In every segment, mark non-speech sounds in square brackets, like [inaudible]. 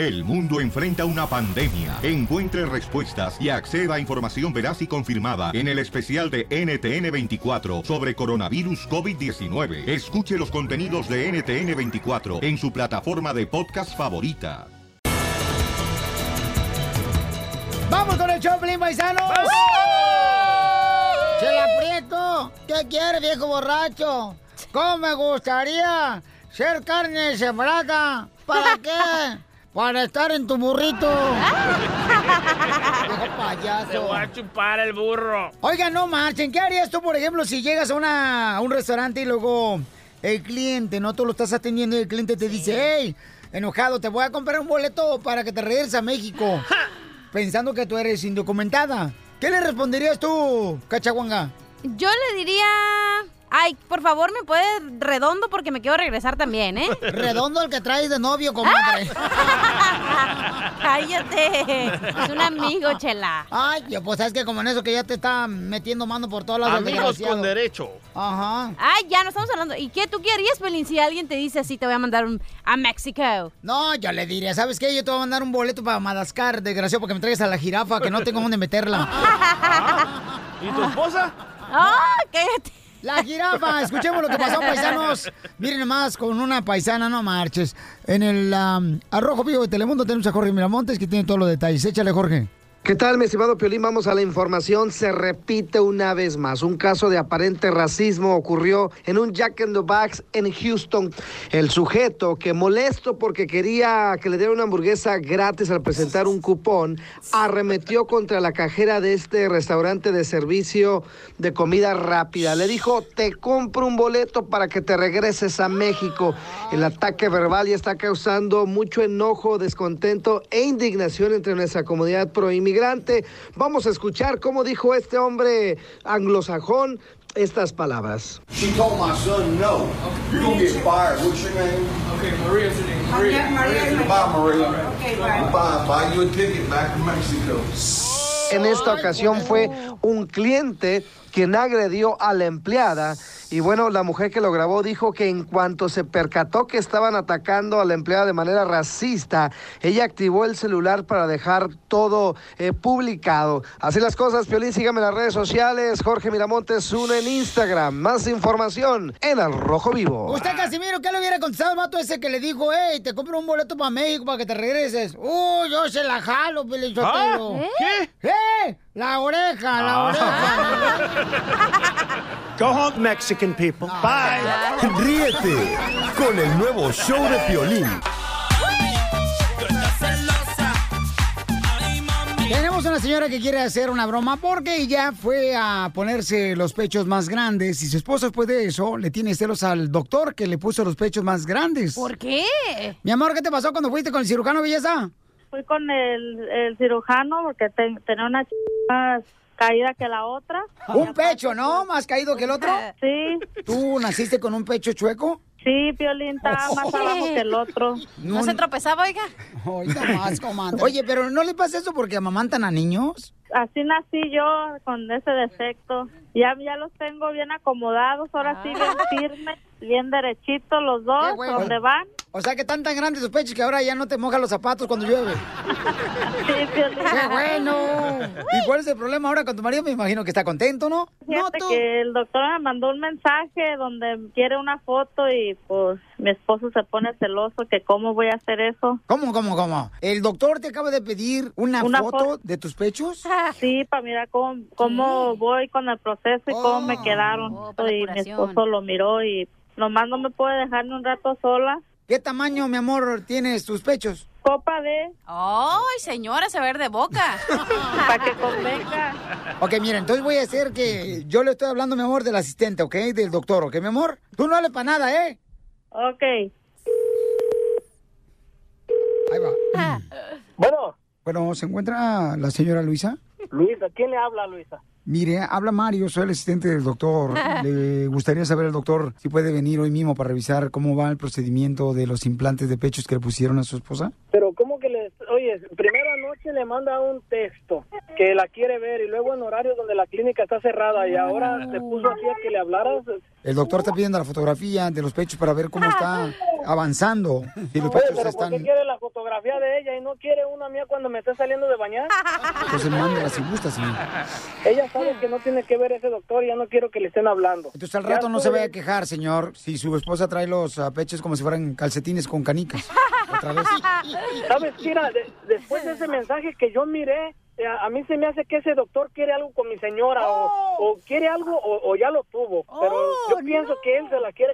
El mundo enfrenta una pandemia. Encuentre respuestas y acceda a información veraz y confirmada en el especial de NTN24 sobre coronavirus COVID-19. Escuche los contenidos de NTN24 en su plataforma de podcast favorita. ¡Vamos con el Choplin, paisanos! ¡Se aprieto! ¿Qué quiere, viejo borracho? ¿Cómo me gustaría ser carne sembrada? ¿Para [laughs] qué? Para estar en tu burrito. [laughs] Viejo payaso. Te voy a chupar el burro. Oiga, no marchen. ¿Qué harías tú, por ejemplo, si llegas a, una, a un restaurante y luego el cliente, no tú lo estás atendiendo y el cliente te dice, hey, enojado, te voy a comprar un boleto para que te regreses a México? pensando que tú eres indocumentada. ¿Qué le responderías tú, cachaguanga? Yo le diría... Ay, por favor, me puede redondo porque me quiero regresar también, ¿eh? [laughs] Redondo el que traes de novio, comadre. [laughs] Cállate. Es un amigo, chela. Ay, yo, pues sabes que como en eso que ya te está metiendo mano por todos lados. Amigos con derecho. Ajá. Ay, ya no estamos hablando. ¿Y qué tú querías, Pelín? Si alguien te dice así, te voy a mandar un, a México. No, yo le diría, ¿sabes qué? Yo te voy a mandar un boleto para Madagascar, desgraciado, porque me traigas a la jirafa, que no tengo dónde meterla. [laughs] ¿Y tu esposa? ¡Ah, cállate! La jirafa, escuchemos lo que pasó, paisanos. Miren nomás, con una paisana, no marches. En el Arrojo Vivo de Telemundo tenemos a Jorge Miramontes, que tiene todos los detalles. Échale, Jorge. ¿Qué tal, mi estimado Piolín? Vamos a la información. Se repite una vez más. Un caso de aparente racismo ocurrió en un Jack in the Box en Houston. El sujeto, que molesto porque quería que le diera una hamburguesa gratis al presentar un cupón, arremetió contra la cajera de este restaurante de servicio de comida rápida. Le dijo, te compro un boleto para que te regreses a México. El ataque verbal ya está causando mucho enojo, descontento e indignación entre nuestra comunidad Vamos a escuchar cómo dijo este hombre anglosajón estas palabras. She told my son, no, you're gonna get fired. What's your name? Okay, Maria's your name. Maria. Maria. Bye, Maria. Okay, bye. Bye. Buy you a ticket back to Mexico. En esta ocasión fue un cliente quien agredió a la empleada. Y bueno, la mujer que lo grabó dijo que en cuanto se percató que estaban atacando a la empleada de manera racista, ella activó el celular para dejar todo eh, publicado. Así las cosas, Piolín, sígame en las redes sociales. Jorge Miramontes, uno en Instagram. Más información en Al Rojo Vivo. Usted, Casimiro, ¿qué le hubiera contestado al vato ese que le dijo, hey, te compro un boleto para México para que te regreses? Uh, yo se la jalo, Pelichotero. ¿Ah? ¿Qué? ¿Eh? La oreja, la oreja. Go home, Mexican people. Bye. Ríete con el nuevo show de Piolín. Tenemos una señora que quiere hacer una broma porque ella fue a ponerse los pechos más grandes y su esposo después de eso le tiene celos al doctor que le puso los pechos más grandes. ¿Por qué? Mi amor, ¿qué te pasó cuando fuiste con el cirujano belleza? Fui con el, el cirujano porque te- tenía una ch más caída que la otra. [laughs] Un pecho, ¿no? Más caído que el otro. [laughs] Sí, ¿Tú naciste con un pecho chueco? sí, Piolín estaba más abajo que el otro. ¿No se tropezaba, oiga? Oiga más, comadre. Oye, pero ¿no le pasa eso porque amamantan a niños? Así nací yo con ese defecto. Ya, ya los tengo bien acomodados, ahora sí bien firmes, bien derechitos los dos, bueno. donde van. O sea que están tan grandes tus pechos que ahora ya no te mojan los zapatos cuando llueve. [laughs] Sí. ¡Qué bueno! ¿Y cuál es el problema ahora con tu marido? Me imagino que está contento, ¿no? No, Fíjate tú. que el doctor me mandó un mensaje donde quiere una foto y pues mi esposo se pone celoso que cómo voy a hacer eso. ¿Cómo, cómo, cómo? ¿El doctor te acaba de pedir una, Una foto, foto. de tus pechos? [laughs] Sí, para mirar cómo, cómo voy con el proceso y cómo me quedaron. Oh, para la y mi esposo lo miró y nomás no me puede dejar ni un rato sola. ¿Qué tamaño, mi amor, tienes tus pechos? Copa de, ¡Ay, señora, se ver de boca! [laughs] para que convenga. Ok, mira, entonces voy a hacer que yo le estoy hablando, mi amor, del asistente, ¿ok? Del doctor, ¿ok, mi amor? Tú no hables para nada, ¿eh? Ok. Ahí va. Bueno, Bueno, ¿se encuentra la señora Luisa? Luisa, ¿quién le habla, Luisa? Mire, habla Mario, soy el asistente del doctor. [laughs] Le gustaría saber el doctor si puede venir hoy mismo para revisar cómo va el procedimiento de los implantes de pechos que le pusieron a su esposa. Pero ¿cómo que le... Oye, primero anoche le manda un texto que la quiere ver y luego en horarios donde la clínica está cerrada y ahora se puso así a que le hablaras. El doctor está pidiendo la fotografía de los pechos para ver cómo está avanzando. Si los Oye, pechos pero están... ¿por qué quiere la fotografía de ella y no quiere una mía cuando me esté saliendo de bañar? Entonces mándala si gusta, señor. Ella sabe que no tiene que ver ese doctor y ya no quiero que le estén hablando. Entonces al Ya rato no se vaya a quejar, señor, si su esposa trae los ah, pechos como si fueran calcetines con canicas. [laughs] Otra vez. ¿Sabes, Kira? De- después de ese mensaje que yo miré, eh, a, a mí se me hace que ese doctor quiere algo con mi señora o, o quiere algo o, o ya lo tuvo. Pero yo pienso que él se la quiere...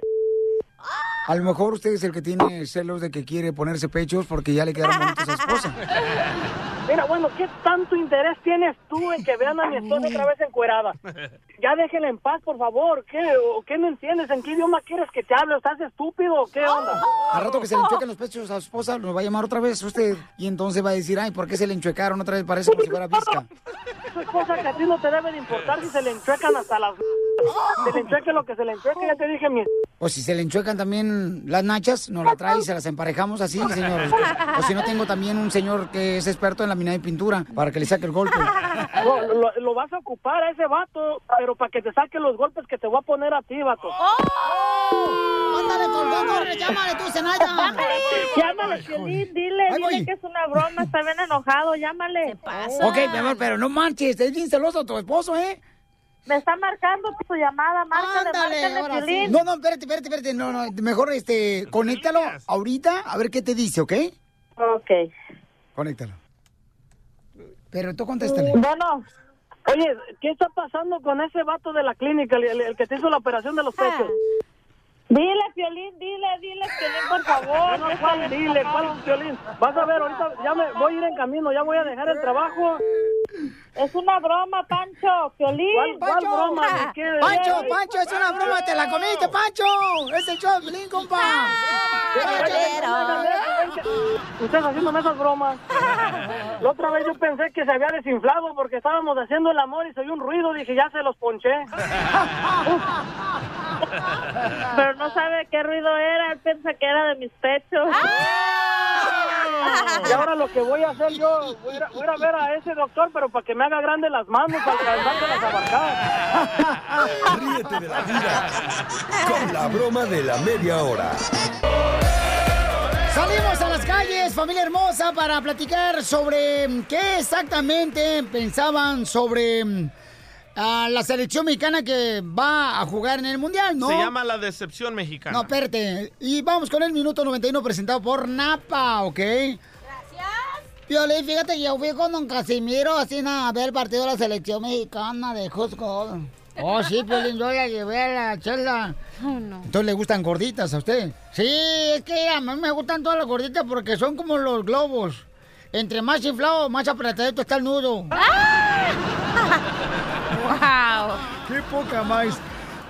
A lo mejor usted es el que tiene celos de que quiere ponerse pechos porque ya le quedaron bonitos a su esposa. [laughs] Mira, bueno, ¿qué tanto interés tienes tú en que vean a mi esposa otra vez encuerada? Ya déjela en paz, por favor. ¿Qué, o qué no entiendes? ¿En qué idioma quieres que te hable? ¿Estás estúpido o qué onda? Al rato que se le enchuequen los pechos a su esposa, lo va a llamar otra vez usted. Y entonces va a decir, ay, ¿por qué se le enchuecaron otra vez? Parece como si fuera visca. Eso es cosa que a ti no te debe de importar si se le enchuecan hasta las... [laughs] Se le enchueque lo que se le enchueque, ya te dije mi... O si se le también las nachas, nos la trae y se las emparejamos así, señor. O si no, tengo también un señor que es experto en laminado de pintura para que le saque el golpe. No, lo, lo vas a ocupar a ese vato, pero para que te saque los golpes que te voy a poner a ti, vato. ¡Ándale, colgó, corre, llámale tú! Llámale, Piolín, dile, voy. dile que es una broma, está bien enojado, llámale. ¿Qué pasa? Ok, mi amor, pero no manches, es bien celoso tu esposo, ¿eh? Me está marcando tu llamada, márcale, márcale, ahora sí. Piolín. No, no, espérate, espérate, espérate. No, no, mejor este, conéctalo ahorita a ver qué te dice, ¿ok? Ok. Conéctalo. Pero tú contéstale. Bueno. Oye, ¿qué está pasando con ese vato de la clínica, el, el- el que te hizo la operación de los pechos? Dile, Piolín, dile, dile, Piolín, por favor. No, no, ¿cuál dile? ¿Cuál Piolín? Vas a ver, ahorita ya me voy a ir en camino, ya voy a dejar el trabajo. Es una broma, Pancho, Piolín. ¿Cuál, cuál broma? [laughs] Pancho, Pancho, es una broma, te la comiste, Pancho. Es el show Piolín, compa. Ustedes haciéndome esas bromas. [laughs] La otra vez yo pensé que se había desinflado porque estábamos haciendo el amor y se oyó un ruido. Dije, ya se los ponché. [laughs] Pero no sabe qué ruido era, él piensa que era de mis pechos. Y ahora lo que voy a hacer yo, voy a, voy a ver a ese doctor, pero para que me haga grande las manos, para alcanzarse las abarcadas. Ríete de la vida con la broma de la media hora. Salimos a las calles, familia hermosa, para platicar sobre mm, qué exactamente pensaban sobre mm, a la selección mexicana que va a jugar en el Mundial, ¿no? Se llama la decepción mexicana. No, espérate. Y vamos con el minuto 91 presentado por Napa, ¿ok? Piolín, fíjate que yo fui con don Casimiro así a ver el partido de la selección mexicana de Cusco. Oh, sí, Piolín, yo la llevé a la chela. Entonces le gustan gorditas a usted. Sí, es que a mí me gustan todas las gorditas porque son como los globos. Entre más inflado, más apretadito está el nudo. [laughs] [laughs] ¡Wow! ¡Qué poca más!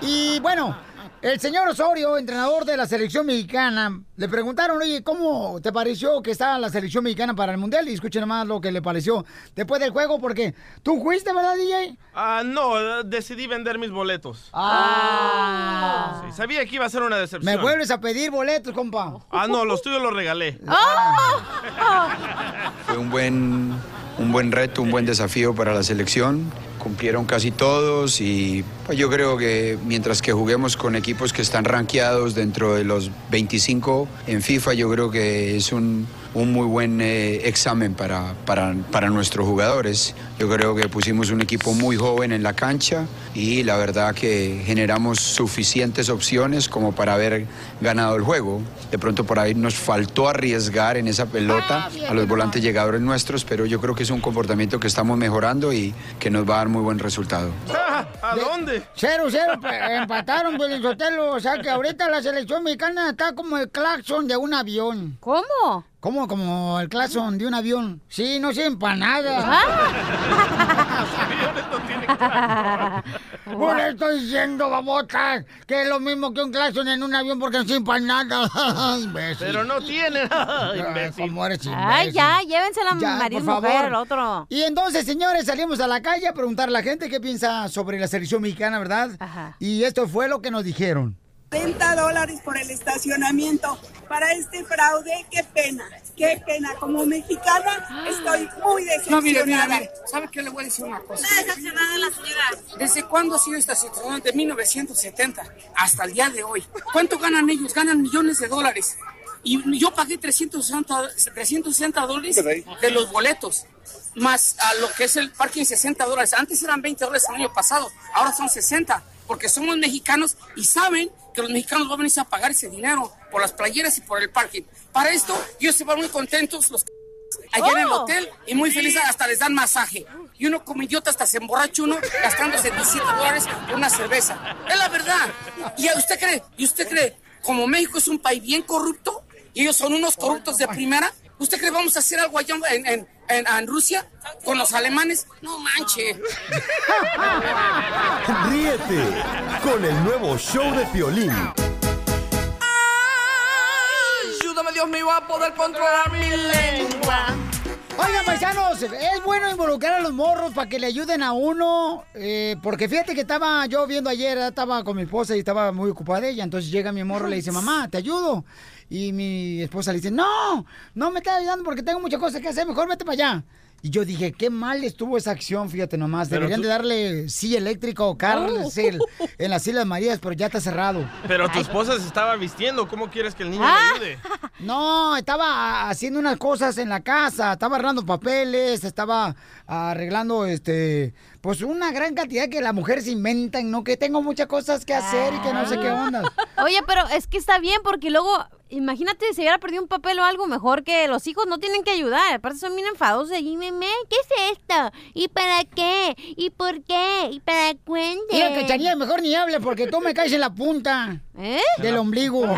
Y bueno, el señor Osorio, entrenador de la selección mexicana, le preguntaron, oye, ¿cómo te pareció que estaba la selección mexicana para el Mundial? Y escuchen nomás lo que le pareció después del juego, porque tú fuiste, ¿verdad, DJ? Ah, no, decidí vender mis boletos. Ah. Sí, sabía que iba a ser una decepción. Me vuelves a pedir boletos, compa. Ah, no, los tuyos los regalé. [laughs] Fue un buen, un buen reto, un buen desafío para la selección. Cumplieron casi todos y pues, yo creo que mientras que juguemos con equipos que están rankeados dentro de los 25 en FIFA, yo creo que es un, un muy buen eh, examen para, para, para nuestros jugadores. Yo creo que pusimos un equipo muy joven en la cancha y la verdad que generamos suficientes opciones como para haber ganado el juego. De pronto por ahí nos faltó arriesgar en esa pelota a los volantes llegadores nuestros, pero yo creo que es un comportamiento que estamos mejorando y que nos va a dar muy buen resultado. ¿A dónde? Cero, cero, pe- empataron, Piolín Sotelo. O sea que ahorita la selección mexicana está como el claxon de un avión. ¿Cómo? ¿Cómo? Como el claxon de un avión. Sí, no sirven para nada. [laughs] [laughs] Por eso estoy diciendo, babota, que es lo mismo que un claxon en un avión porque no sirven para nada. [laughs] Imbécil. Pero no tiene. Ay, imbécil. ¿Cómo eres Ay, imbécil? ya, llévense la Ya, marido por mujer, favor. el otro. Y entonces, señores, salimos a la calle a preguntar a la gente qué piensa sobre la selección mexicana, ¿verdad? Y esto fue lo que nos dijeron. 30 dólares por el estacionamiento. Para este fraude, qué pena, qué pena. Como mexicana estoy muy No, mire, decepcionada. mire, mire. ¿Sabe qué le voy a decir una cosa? Está decepcionada la señora. ¿Desde cuándo ha sido esta situación? De 1970 hasta el día de hoy. ¿Cuánto ganan ellos? Ganan millones de dólares. Y yo pagué 360, 360 dólares de los boletos, más a lo que es el parking 60 dólares. Antes eran 20 dólares el año pasado, ahora son 60, porque somos mexicanos y saben que los mexicanos van a venir a pagar ese dinero por las playeras y por el parking. Para esto, ellos se van muy contentos, los allá en el Oh. hotel y muy felices hasta les dan masaje. Y uno como idiota hasta se emborracha uno gastándose 17 dólares por una cerveza. Es la verdad. ¿Y usted cree? ¿Y usted cree? Como México es un país bien corrupto y ellos son unos corruptos de primera, ¿usted cree que vamos a hacer algo allá en, en- en- en Rusia con los alemanes? No manche. [laughs] Ríete con el nuevo show de Piolín. Ayúdame, Dios mío, a poder controlar mi lengua. Oigan, paisanos, es bueno involucrar a los morros para que le ayuden a uno. eh, porque fíjate que estaba yo viendo ayer, estaba con mi esposa y estaba muy ocupada ella. Entonces llega mi morro y le dice, mamá, te ayudo. Y mi esposa le dice, no, no me estás ayudando porque tengo muchas cosas que hacer, mejor vete para allá. Y yo dije, qué mal estuvo esa acción, fíjate nomás. Pero Deberían tú- de darle silla eléctrica o cárcel en las Islas Marías, pero ya está cerrado. Pero tu esposa se estaba vistiendo. ¿Cómo quieres que el niño Ah. le ayude? [laughs] No, estaba haciendo unas cosas en la casa, estaba arreglando papeles, estaba arreglando, este, pues una gran cantidad que las mujeres inventan, ¿no? Que tengo muchas cosas que hacer y que no sé qué onda. Oye, pero es que está bien porque luego, imagínate si hubiera perdido un papel o algo mejor que los hijos no tienen que ayudar. Aparte son bien enfadosos y meme, ¿qué es esto? ¿Y para qué? ¿Y por qué? ¿Y para cuándo? Mira, Cachanilla, mejor ni hable porque tú me caes en la punta ¿Eh? del ombligo. [laughs]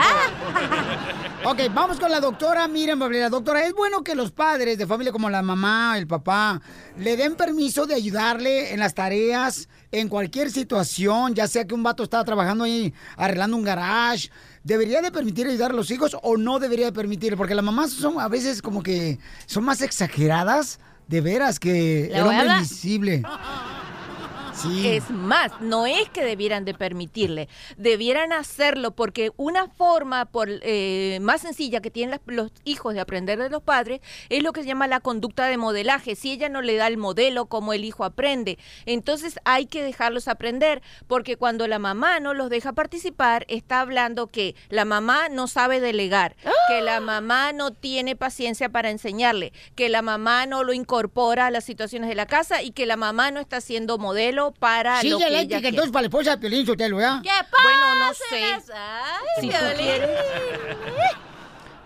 Ok, vamos con la doctora Miriam Bablera. Doctora, ¿es bueno que los padres de familia como la mamá, el papá, le den permiso de ayudarle en las tareas, en cualquier situación, ya sea que un vato está trabajando ahí arreglando un garage? ¿Debería de permitir ayudar a los hijos o no debería de permitir? Porque las mamás son a veces como que son más exageradas, de veras, que el hombre invisible. [laughs] Sí. Es más, no es que debieran de permitirle, debieran hacerlo porque una forma por, eh, más sencilla que tienen las- los hijos de aprender de los padres es lo que se llama la conducta de modelaje. Si ella no le da el modelo, como el hijo aprende. Entonces hay que dejarlos aprender porque cuando la mamá no los deja participar, está hablando que la mamá no sabe delegar, que la mamá no tiene paciencia para enseñarle, que la mamá no lo incorpora a las situaciones de la casa y que la mamá no está siendo modelo para Sí, lo que ella eléctrica, quiere. entonces para la esposa de Piolín Sotelo, ¿ya? ¿Qué Bueno, no sé. Ay, Si tú Piolín. [laughs]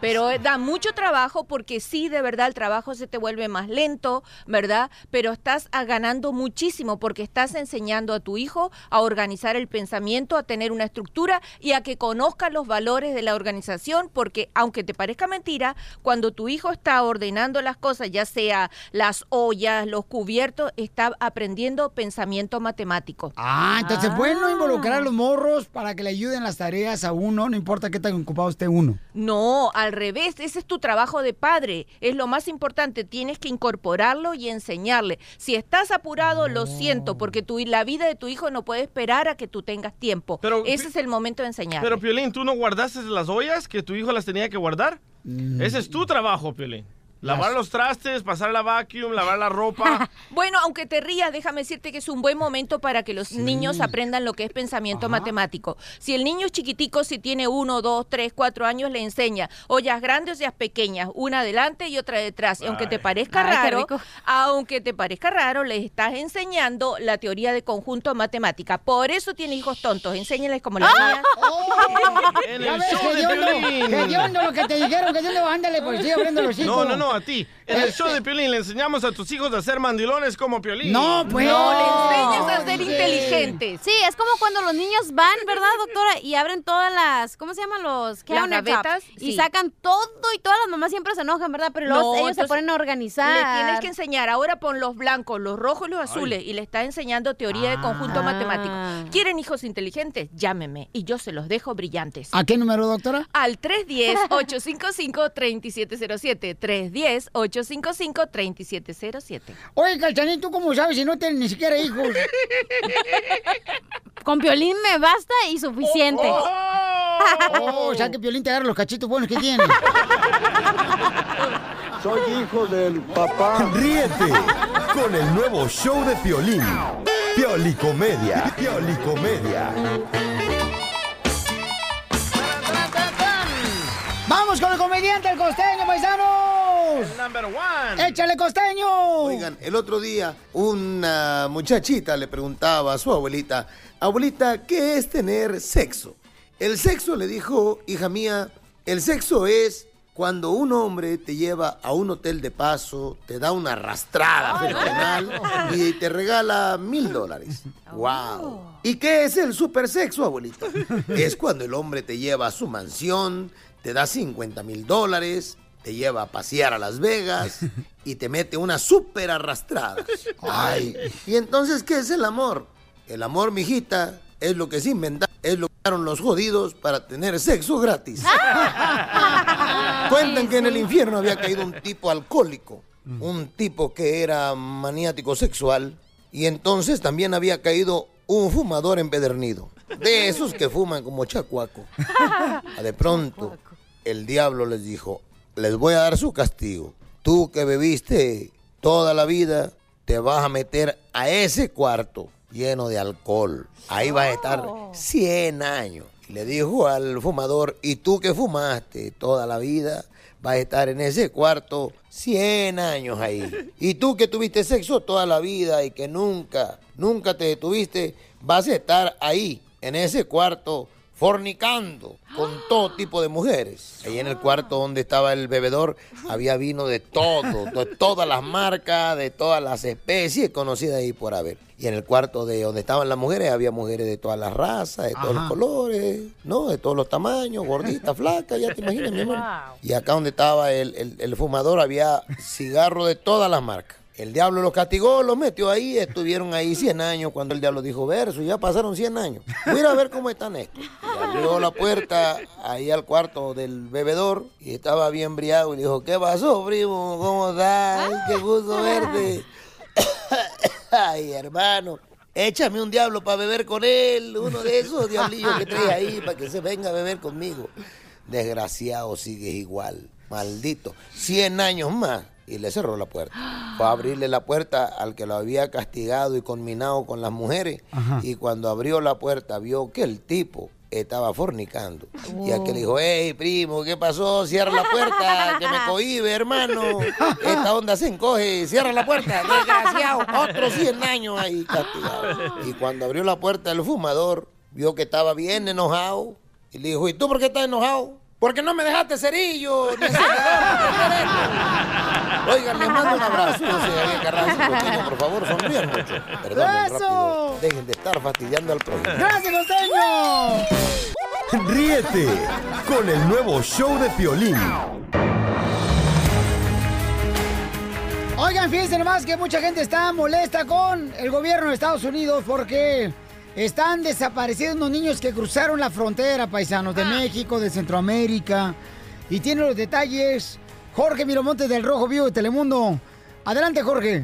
Pero da mucho trabajo porque sí, de verdad, el trabajo se te vuelve más lento, ¿verdad? Pero estás ah, ganando muchísimo porque estás enseñando a tu hijo a organizar el pensamiento, a tener una estructura y a que conozca los valores de la organización porque aunque te parezca mentira, cuando tu hijo está ordenando las cosas, ya sea las ollas, los cubiertos, está aprendiendo pensamiento matemático. Ah, entonces es bueno involucrar a los morros para que le ayuden las tareas a uno, no importa qué tan ocupado esté uno. No, al revés, ese es tu trabajo de padre, es lo más importante, tienes que incorporarlo y enseñarle. Si estás apurado, lo siento, porque tu, la vida de tu hijo no puede esperar a que tú tengas tiempo. Pero- ese es el momento de enseñarle. Pero, Piolín, ¿tú no guardaste las ollas que tu hijo las tenía que guardar? Ese es tu trabajo, Piolín. Lavar los trastes, pasar la vacuum, lavar la ropa. [laughs] Bueno, aunque te rías, déjame decirte que es un buen momento para que los niños aprendan lo que es pensamiento matemático. Si el niño es chiquitico, si tiene uno, dos, tres, cuatro años, le enseña ollas grandes, ollas pequeñas, una adelante y otra detrás. Y aunque te parezca Ay, raro, aunque te parezca raro, les estás enseñando la teoría de conjunto matemática. Por eso tiene hijos tontos. Enséñales como la mía. En Ya el ves, show de hediondo, Piolín. hediondo lo que te dijeron, hediondo, ándale, pues sigue abriendo los hijos. No, no, no, a ti. En el show de Piolín le enseñamos a tus hijos a ser mandilones como Piolín. No, pues. No, le enseñas a ser inteligentes. Sí, es como cuando los niños van, ¿verdad, doctora? Y abren todas las, ¿cómo se llaman los Las gavetas, Y sí. sacan todo y todas las mamás siempre se enojan, ¿verdad? Pero No, ellos se ponen a organizar. Le tienes que enseñar. Ahora pon los blancos, los rojos y los azules. Y le está enseñando teoría de conjunto Ah. matemático. ¿Quieren hijos inteligentes? Llámeme. Y yo se los dejo brillantes. ¿A qué número, doctora? Al 310-855-3707. 310-855-3707. Oye, Calchanín, ¿tú cómo sabes si no tienes ni siquiera hijos? Con Piolín me basta y suficiente. Oh, o sea que Piolín te agarra los cachitos buenos que tiene. Soy hijo del papá. Ríete con el nuevo show de Piolín. Piolicomedia. Piolicomedia. ¡Vamos con el comediante, el costeño, paisanos! Number one. ¡Échale, costeño! Oigan, el otro día una muchachita le preguntaba a su abuelita, abuelita, ¿qué es tener sexo? El sexo le dijo, hija mía, el sexo es cuando un hombre te lleva a un hotel de paso, te da una arrastrada fenomenal y te regala mil dólares. ¡Wow! ¿Y qué es el supersexo, abuelita? [laughs] Es cuando el hombre te lleva a su mansión, te da 50 mil dólares, te lleva a pasear a Las Vegas [laughs] y te mete una super arrastrada. Ay, ¿y entonces qué es el amor? El amor, mijita, es lo que se inventaron, es lo que usaron los jodidos para tener sexo gratis. [laughs] Cuentan que en el infierno había caído un tipo alcohólico, un tipo que era maniático sexual, y entonces también había caído un fumador empedernido, de esos que fuman como chacuaco. [laughs] De pronto, el diablo les dijo, les voy a dar su castigo. Tú que bebiste toda la vida, te vas a meter a ese cuarto lleno de alcohol. Ahí vas a estar 100 años. Y le dijo al fumador, y tú que fumaste toda la vida, vas a estar en ese cuarto 100 años ahí. Y tú que tuviste sexo toda la vida y que nunca, nunca te detuviste, vas a estar ahí, en ese cuarto, fornicando con todo tipo de mujeres. Ahí en el cuarto donde estaba el bebedor había vino de todo, de todas las marcas, de todas las especies conocidas ahí por haber. Y en el cuarto de donde estaban las mujeres había mujeres de todas las razas, de todos los colores, ¿no? De todos los tamaños, gorditas, [laughs] flacas, ya te imaginas, mi amor. Y acá donde estaba el, el- el fumador había cigarro de todas las marcas. El diablo los castigó, los metió ahí, estuvieron ahí 100 años cuando el diablo dijo, verso, ya pasaron 100 años. Voy a ir a ver cómo están estos. Y abrió la puerta ahí al cuarto del bebedor y estaba bien briago y dijo, ¿qué pasó, primo? ¿Cómo estás? Ay, qué gusto verte. [coughs] Ay, hermano. Échame un diablo para beber con él, uno de esos diablillos que traes ahí para que se venga a beber conmigo. Desgraciado, sigues igual, maldito. Cien años más. Y le cerró la puerta. Fue a abrirle la puerta al que lo había castigado y conminado con las mujeres. Ajá. Y cuando abrió la puerta vio que el tipo estaba fornicando. Y aquel dijo, hey, primo, ¿qué pasó? Cierra la puerta, que me cohibe, hermano. Esta onda se encoge, cierra la puerta, desgraciado. Otros 100 años ahí castigado. Y cuando abrió la puerta el fumador, vio que estaba bien enojado. Y le dijo, ¿y tú por qué estás enojado? Porque no me dejaste cerillo, ni encendedor, ni prender esto". Oigan, les mando un [laughs] abrazo. Yo soy Javier Carranza, costeño, por favor, sonríen mucho. Perdonen ¡Eso! rápido. Dejen de estar fastidiando al prójimo. ¡Gracias, costeño! Ríete con el nuevo show de Piolín. Oigan, fíjense nomás que mucha gente está molesta con el gobierno de Estados Unidos porque están desapareciendo unos niños que cruzaron la frontera, paisanos, de México, de Centroamérica. Y tiene los detalles Jorge Miramontes del Rojo Vivo de Telemundo. Adelante, Jorge.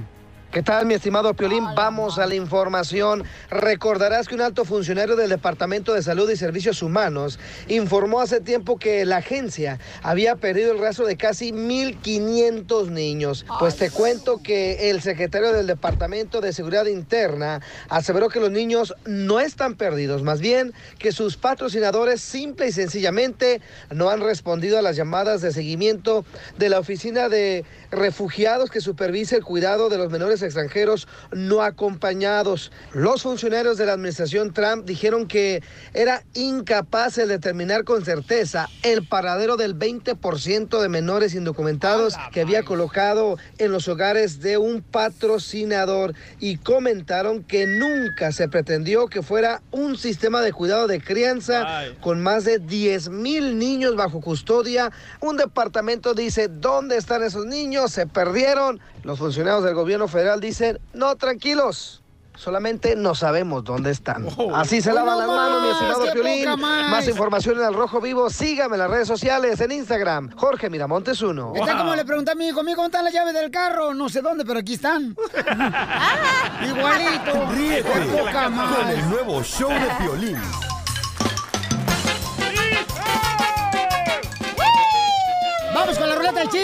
¿Qué tal, mi estimado Piolín? Vamos a la información. Recordarás que un alto funcionario del Departamento de Salud y Servicios Humanos informó hace tiempo que la agencia había perdido el rastro de casi 1.500 niños. Pues te cuento que el secretario del Departamento de Seguridad Interna aseveró que los niños no están perdidos, más bien que sus patrocinadores simple y sencillamente no han respondido a las llamadas de seguimiento de la Oficina de Refugiados que supervisa el cuidado de los menores extranjeros no acompañados. Los funcionarios de la administración Trump dijeron que era incapaz de determinar con certeza el paradero del 20% de menores indocumentados que había colocado en los hogares de un patrocinador y comentaron que nunca se pretendió que fuera un sistema de cuidado de crianza con más de 10 mil niños bajo custodia. Un departamento dice, ¿dónde están esos niños? Se perdieron. Los funcionarios del gobierno federal dicen, no, tranquilos. Solamente no sabemos dónde están. Oh. Así se ¡Hoy lavan no las manos, mi estimado ¡Qué Piolín. más! Más información en El Rojo Vivo. Sígame en las redes sociales, en Instagram. Jorge Miramontes 1. Está como le pregunté a mi hijo, amigo, ¿dónde están las llaves del carro? No sé dónde, pero aquí están. [laughs] Igualito. Ríete ¡Qué poca con el nuevo show de Piolín.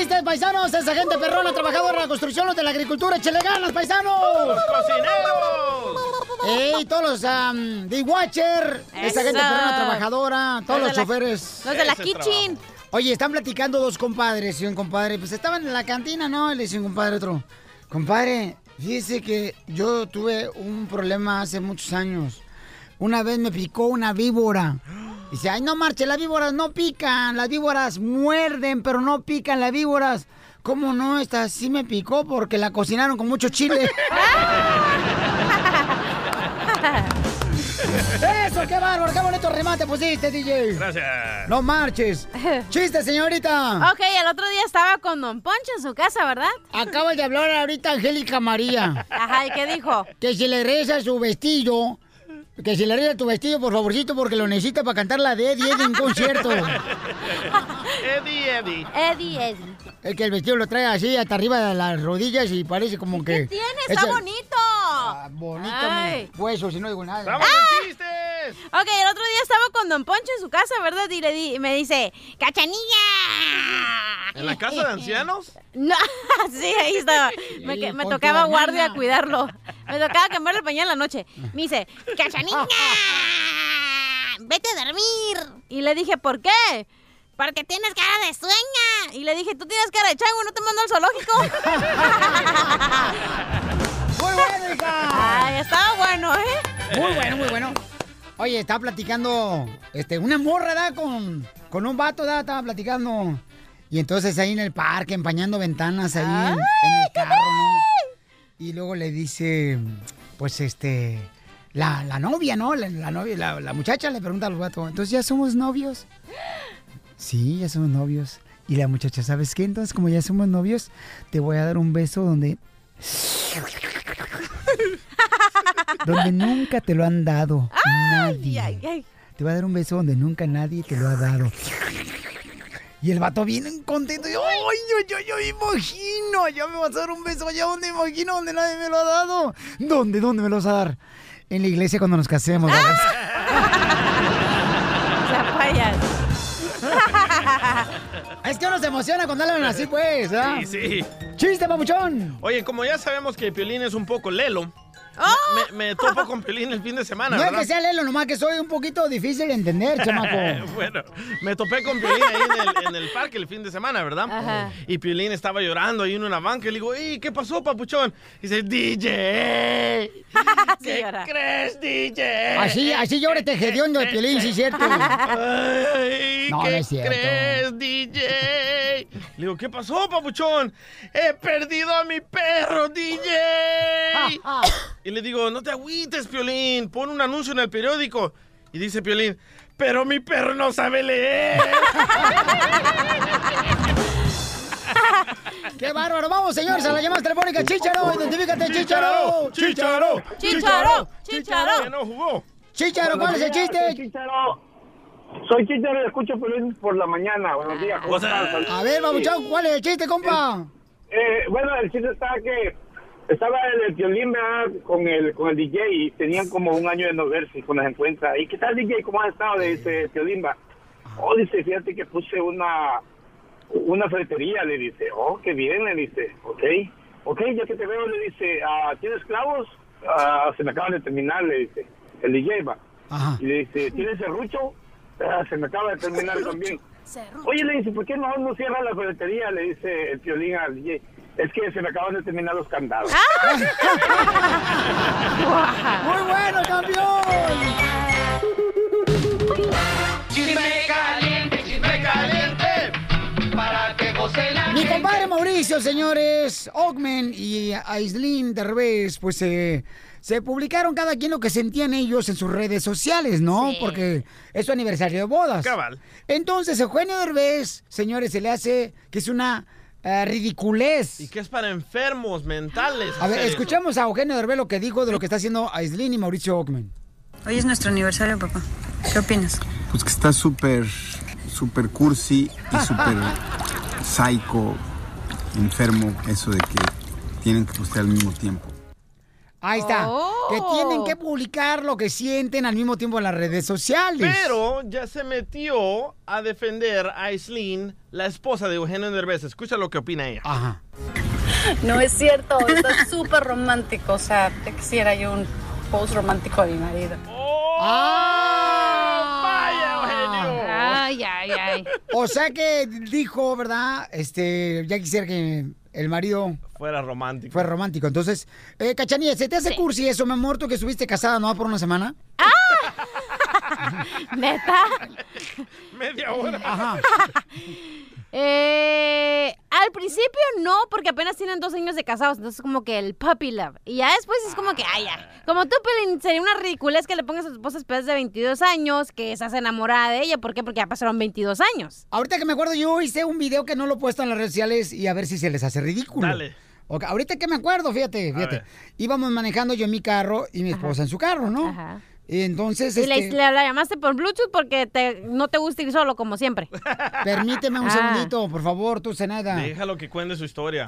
Chistes, paisanos. Esa gente perrona, trabajadora de la construcción, los de la agricultura, échale ganas, paisanos. ¡Los cocineros! ¡Ey, todos los um, de Watcher! Esa gente perrona, trabajadora, todos Los los, de la- choferes. los de la kitchen. Oye, están platicando dos compadres y un compadre, pues estaban en la cantina, ¿no? Y le dice un compadre a otro, compadre, fíjese que yo tuve un problema hace muchos años. Una vez me picó una víbora. Dice, ay, no marche, las víboras no pican, las víboras muerden, pero no pican las víboras. ¿Cómo no? Esta sí me picó porque la cocinaron con mucho chile. [laughs] ¡Eso, qué bárbaro! ¡Qué bonito remate pusiste, DJ! Gracias. No marches. [laughs] Chiste, señorita. Ok, el otro día estaba con Don Poncho en su casa, ¿verdad? Acaba de hablar ahorita Angélica María. Ajá, ¿y qué dijo? Que si le regresa su vestido, que si le regresa tu vestido, por favorcito, porque lo necesita para cantar la de Eddie Eddie en un concierto. [laughs] Eddie, Eddie. Eddie, Eddie. Es que el vestido lo trae así hasta arriba de las rodillas y parece como que... ¿Qué tiene? Está Ese- bonito. Ah, bonito Ay. mi hueso, si no digo nada. ¡Vamos con chistes! Ok, el otro día estaba con Don Poncho en su casa, ¿verdad? Y le di, me dice, ¡Cachanilla! ¿En la casa de ancianos? [laughs] No, [laughs] sí, ahí estaba. Me, que- tocaba guardia cuidarlo. Me tocaba cambiarle el pañal en la noche. Me dice, ¡Cachanilla! [laughs] ¡Vete a dormir! Y le dije, ¿por qué? Porque tienes cara de sueña. Y le dije, tú tienes cara de chango, ¿no te mando al zoológico? [laughs] ¡Muy bueno, hija! Ay, estaba bueno, ¿eh? Muy bueno, muy bueno. Oye, estaba platicando, este, una morra, ¿da? Con, con un vato, ¿da? Estaba platicando. Y entonces ahí en el parque, empañando ventanas ahí en, en el carro, ¿no? Y luego le dice, pues, este, la, la novia, ¿no? La, la novia, la, la muchacha le pregunta al vato, ¿entonces ya somos novios? Sí, ya somos novios. Y la muchacha, ¿sabes qué? Entonces, como ya somos novios, te voy a dar un beso donde... [laughs] donde nunca te lo han dado nadie. Ay, ay. Te voy a dar un beso donde nunca nadie te lo ha dado. Y el vato viene contento. Y, ¡Ay, yo, yo, yo me imagino! Ya me vas a dar un beso allá donde imagino, donde nadie me lo ha dado. ¿Dónde, dónde me lo vas a dar? En la iglesia cuando nos casemos. [laughs] es que uno se emociona cuando hablan así, pues. ¿verdad? Sí, sí. ¡Chiste, papuchón! Oye, como ya sabemos que Piolín es un poco lelo, ¡Oh! me, me topo con Piolín el fin de semana, No es ¿verdad? que sea lelo, nomás que soy un poquito difícil de entender, chamaco. [laughs] bueno, me topé con Piolín ahí en el, en el parque el fin de semana, ¿verdad? Ajá. Y Piolín estaba llorando ahí en una banca y le digo, "Ey, ¿qué pasó, papuchón? Y dice, DJ, [laughs] ¿qué crees, DJ? Así, así llora este hediondo de Piolín, sí es cierto. [laughs] Ay, No, ¿qué no es cierto. crees, DJ? Le digo, ¿qué pasó, papuchón? He perdido a mi perro, DJ. Y le digo, no te agüites, Piolín, pon un anuncio en el periódico. Y dice Piolín, pero mi perro no sabe leer. [laughs] ¡Qué bárbaro! Vamos, señores, a la llamada telefónica. ¡Chicharo! ¡Identifícate, Chicharo! ¡Chicharo! ¡Chicharo! ¡Chicharo! no jugó. ¡Chicharo! ¿Cuál es el chiste? Chicharo. Soy Chicharo y escucho Piolín por la mañana. Buenos días. A ver, babuchón, ¿cuál es el chiste, compa? Eh, bueno, el chiste está que estaba el, el violín ¿verdad? con el con el DJ y tenían como un año de no verse y cuando se encuentra. ¿Y qué tal, DJ? ¿Cómo has estado? Le dice violín, va. Oh, dice, fíjate que puse una una ferretería, le dice. Oh, qué bien, le dice. Ok. Ok, ya que te veo, le dice, ah, ¿tienes clavos? Ah, se me acaban de terminar, le dice. El DJ va. Ajá. Y le dice, ¿tienes serrucho? Ah, se me acaba de terminar también. Oye, le dice, ¿por qué no, no cierra la ferretería? Le dice el violín al DJ. Es que se me acaban de terminar los candados. [laughs] ¡Muy bueno, campeón! Chisme caliente, chisme caliente, para que goce la Mi compadre Mauricio, señores, Ogmen y Aislinn Derbez, pues eh, se publicaron cada quien lo que sentían ellos en sus redes sociales, ¿no? Sí. Porque es su aniversario de bodas. Cabal. Entonces, Eugenio Derbez, señores, se le hace que es una eh, ridiculez. Y que es para enfermos mentales. A ver, eso. escuchamos a Eugenio Derbez lo que dijo de lo que está haciendo Aislinn y Mauricio Ockman. Hoy es nuestro aniversario, papá. ¿Qué opinas? Pues que está súper, súper cursi y súper [laughs] psycho, enfermo, eso de que tienen que postear al mismo tiempo. Ahí está. Que tienen que publicar lo que sienten al mismo tiempo en las redes sociales. Pero ya se metió a defender a Aislinn, la esposa de Eugenio Derbez. Escucha lo que opina ella. Ajá. No es cierto, está [laughs] súper romántico. O sea, te quisiera yo un post romántico de mi marido. Ay, ay, ay. O sea que dijo, ¿verdad? Este, ya quisiera que el marido Fuera romántico. fue romántico. Entonces, eh, Cachanilla, ¿se te hace cursi eso, mi amor, tú que estuviste casada, no, por una semana? [laughs] ¿Neta? Media hora. Ajá. [laughs] Eh, al principio no, porque apenas tienen dos años de casados, entonces como que el puppy love. Y ya después es como que, ay, ya. Como tú, Pelín, sería una ridiculez que le pongas a tu esposa después de 22 años, que estás enamorada de ella. ¿Por qué? Porque ya pasaron 22 años. Ahorita que me acuerdo, yo hice un video que no lo he puesto en las redes sociales y a ver si se les hace ridículo. Dale. Ok, ahorita que me acuerdo, fíjate, fíjate. Íbamos manejando yo en mi carro y mi esposa en su carro, ¿no? Ajá. Y entonces, Y le, este, le- la llamaste por Bluetooth porque te, no te gusta ir solo, como siempre. permíteme un Ah. segundito, por favor, tú, Zenada. Déjalo que cuente su historia.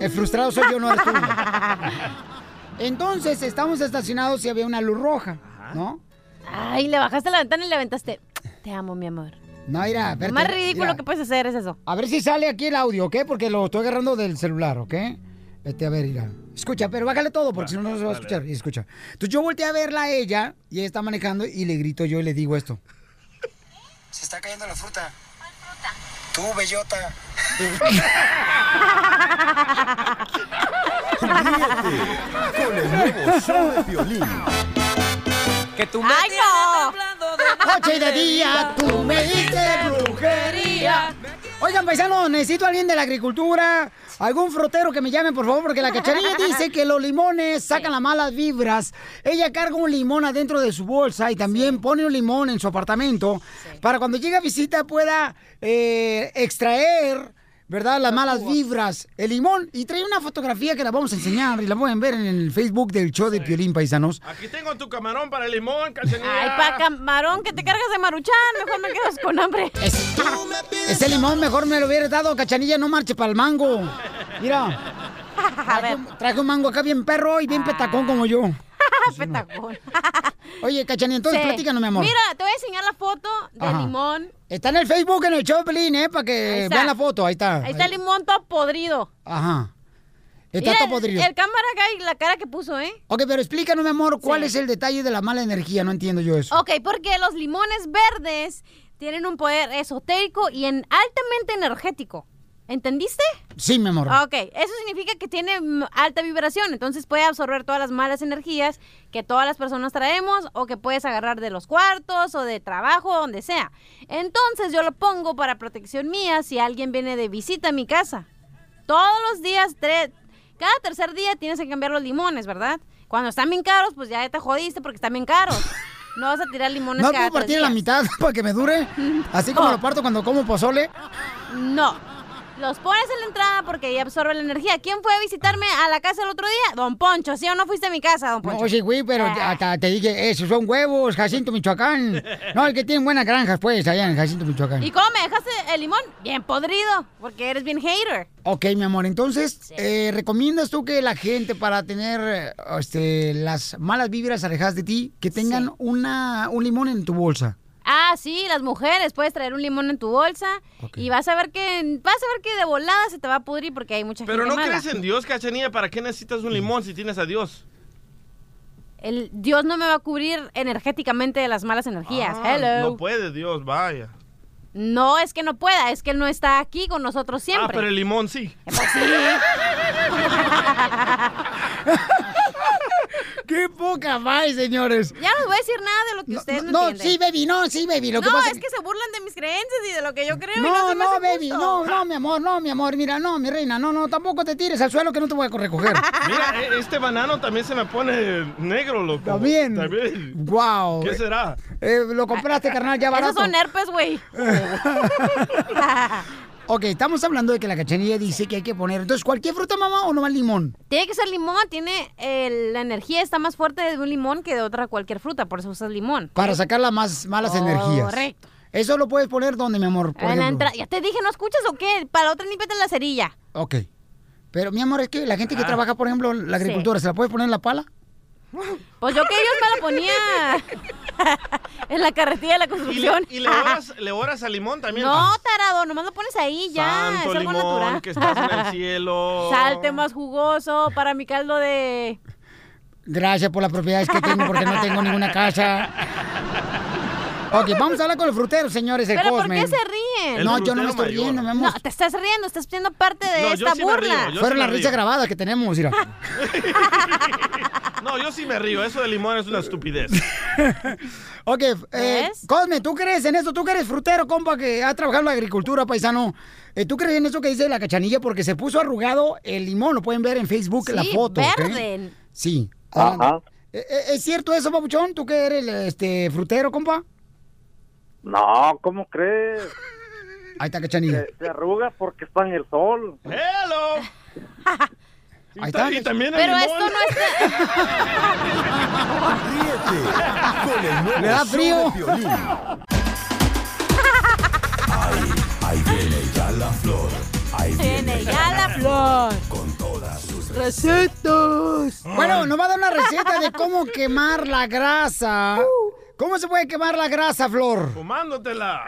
El frustrado soy yo, no eres tú. [laughs] Entonces, estamos estacionados y había una luz roja, ¿no? Ay, le bajaste la ventana y le aventaste. Te amo, mi amor. No, mira, Lo más ridículo mira. que puedes hacer es eso. A ver si sale aquí el audio, ¿ok? Porque lo estoy agarrando del celular, ¿ok? Este, a ver, mira. Escucha, pero bájale todo porque si no, no se va a escuchar. Y escucha. Entonces yo volteé a verla a ella y ella está manejando y le grito yo y le digo esto. Se está cayendo la fruta. Tú, bellota. Ríete con el nuevo show de Piolín. Que tú ¡Ay, no! Noche y de día, tú me diste brujería. Oigan, paisanos, necesito a alguien de la agricultura, algún frutero que me llame, por favor, porque la cachanilla [laughs] dice que los limones sacan las malas vibras. Ella carga un limón adentro de su bolsa y también pone un limón en su apartamento para cuando llega a visita pueda eh, extraer, ¿verdad? Las malas vibras, el limón. Y trae una fotografía que la vamos a enseñar y la pueden ver en el Facebook del show de Piolín, paisanos. Aquí tengo tu camarón para el limón, cachanilla. Ay, pa' camarón, que te cargas de maruchan. Mejor me quedas con hambre. Ese limón mejor me lo hubiera dado, cachanilla, no marche para el mango. Mira. [laughs] Traje, un- traje un mango acá bien perro y bien petacón como yo. [laughs] Petacón. [laughs] Oye, cachanilla, entonces Sí. platícanos, mi amor. Mira, te voy a enseñar la foto Ajá. limón. Está en el Facebook, en el de Pelín, ¿eh? Para que vean la foto. Ahí está. Ahí está el limón todo podrido. Ajá. Está Mira todo el- podrido. El cámara acá y la cara que puso, ¿eh? Ok, pero explícanos, mi amor, ¿cuál Sí. es el detalle de la mala energía? No entiendo yo eso. Ok, porque los limones verdes tienen un poder esotérico y en altamente energético. ¿Entendiste? Sí, mi amor. Ok, eso significa que tiene alta vibración, entonces puede absorber todas las malas energías que todas las personas traemos o que puedes agarrar de los cuartos o de trabajo, donde sea. Entonces yo lo pongo para protección mía si alguien viene de visita a mi casa. Todos los días, tre- cada tercer día tienes que cambiar los limones, ¿verdad? Cuando están bien caros, pues ya te jodiste porque están bien caros. [laughs] No vas a tirar limones ¿No cada puedo partir tres la mitad [laughs] para que me dure? Así como lo parto cuando como pozole. No. Los pones en la entrada porque ahí absorbe la energía. ¿Quién fue a visitarme a la casa el otro día? Don Poncho. ¿Sí o no fuiste a mi casa, don Poncho? Oye, güey, pero Ah. hasta te dije, esos son huevos, Jacinto, Michoacán. No, el que tiene buenas granjas, pues, allá en Jacinto, Michoacán. ¿Y cómo me dejaste el limón? Bien podrido, porque eres bien hater. Ok, mi amor, entonces, eh, ¿recomiendas tú que la gente para tener este, las malas vibras alejadas de ti, que tengan una, un limón en tu bolsa? Ah, sí, las mujeres, puedes traer un limón en tu bolsa y vas a ver que vas a ver que de volada se te va a pudrir porque hay mucha Pero gente no mala. crees en Dios, cachanilla. ¿Para qué necesitas un limón si tienes a Dios? El Dios no me va a cubrir energéticamente de las malas energías. Ah, Hello. No puede Dios, vaya. No es que no pueda, es que él no está aquí con nosotros siempre. Ah, pero el limón sí. Pues [laughs] sí. [laughs] ¡Qué poca más, señores! Ya no les voy a decir nada de lo que ustedes no, No, entienden. sí, baby, no, sí, baby. Lo que no, pasa es que se burlan de mis creencias y de lo que yo creo. y no, No, me no, hace baby, justo. no, no, mi amor, no, mi amor, mira, no, mi reina, no, no, tampoco te tires al suelo que no te voy a recoger. [laughs] Mira, e- este banano también se me pone negro, loco. También. También. Wow. ¿Qué será? Eh, lo compraste, carnal, ya barato. Esos son herpes, güey. [laughs] [laughs] Ok, estamos hablando de que la cachanilla dice que hay que poner. Entonces, ¿cualquier fruta, mamá, o no más limón? Tiene que ser limón, tiene la energía está más fuerte de un limón que de otra cualquier fruta, por eso usas limón. Para sacar las más malas energías. Correcto. Eso lo puedes poner donde, mi amor, por En la entrada- ya te dije, ¿no escuchas o qué? Para otra límpiate la cerilla. Ok. Pero, mi amor, es que la gente que Ah. trabaja, por ejemplo, la Sí. agricultura, ¿se la puede poner en la pala? Pues yo que ellos me la ponía [laughs] en la carretilla de la ¿Y le, construcción. y le oras, [laughs] le oras al limón también? No, tarado, nomás lo pones ahí ya. Santo es algo limón, natural. que estás en el [laughs] cielo. Salte más jugoso para mi caldo de. Gracias por las propiedades que tengo porque no tengo ninguna casa. Ok, vamos a hablar con el frutero, señores, el ¿Pero por Cosme. qué se ríen? No, yo no me estoy riendo, mi amor. No, te estás riendo, estás siendo parte de No, yo esta sí me río, burla. yo Fueron sí las risas grabadas que tenemos, mira. [laughs] No, yo sí me río. Eso de limón es una estupidez. [laughs] Ok, eh, Cosme, ¿tú crees en eso? ¿Tú que eres frutero, compa, que ha trabajado en la agricultura, paisano? Eh, ¿Tú crees en eso que dice la cachanilla? Porque se puso arrugado el limón, lo pueden ver en Facebook, la Sí, foto. ¿ok? verde. Sí. Ajá. Eh, eh, ¿Es cierto eso, papuchón? ¿Tú que eres este, frutero, compa? No, ¿cómo crees? Ahí está, cachanilla. Se, se arruga porque está en el sol. ¡Hello! [laughs] Ahí está. Y también el Pero limón. esto no Ríete con el nuevo Le da frío. Piolín. Ahí, ahí viene ya la flor. Ahí Tiene ya la flor. con todas sus ¡Recetas! Bueno, nos va a dar una receta de cómo quemar la grasa. ¿Cómo se puede quemar la grasa, Flor? Fumándotela.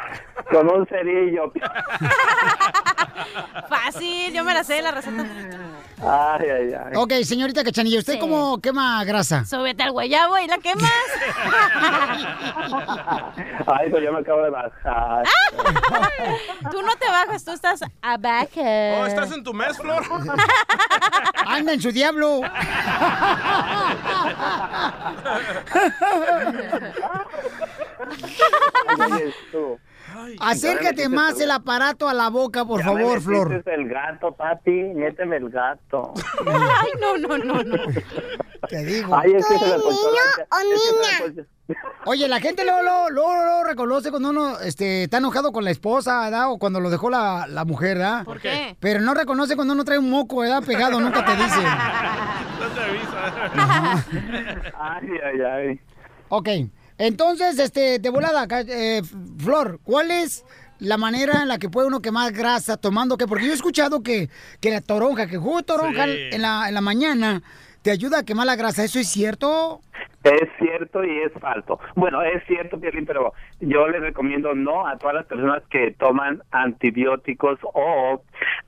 Con un cerillo. [laughs] Fácil, yo me la sé la receta. Ay, ay, ay. Ok, señorita Cachanilla, ¿usted Sí. cómo quema grasa? Súbete al guayabo y la quemas. [laughs] Ay, pues yo me acabo de bajar. [laughs] Tú no te bajas, tú estás abajo. Oh, ¿Estás en tu mes, Flor? Anda en su diablo. Acércate más el aparato a la boca, por Ya me favor, metiste Flor. el gato, papi. Méteme el gato. Ay, no, no, no, no. Te digo. Ay, es que se me se me ponchó- Oye, la gente luego, luego, luego, luego reconoce cuando uno este, está enojado con la esposa, ¿verdad? O cuando lo dejó la, la mujer, ¿verdad? ¿Por qué? Pero no reconoce cuando uno trae un moco, ¿verdad? Pegado, nunca te dice. [laughs] No te avisa. Ay, ay, ay. Ok, entonces, este, de volada, eh, Flor, ¿cuál es la manera en la que puede uno quemar grasa tomando qué? Porque yo he escuchado que, que la toronja, que jugo de toronja Sí. en, la, en la mañana te ayuda a quemar la grasa. ¿Eso es cierto? Es cierto y es falso. Bueno, es cierto, Piolín, pero yo les recomiendo no a todas las personas que toman antibióticos o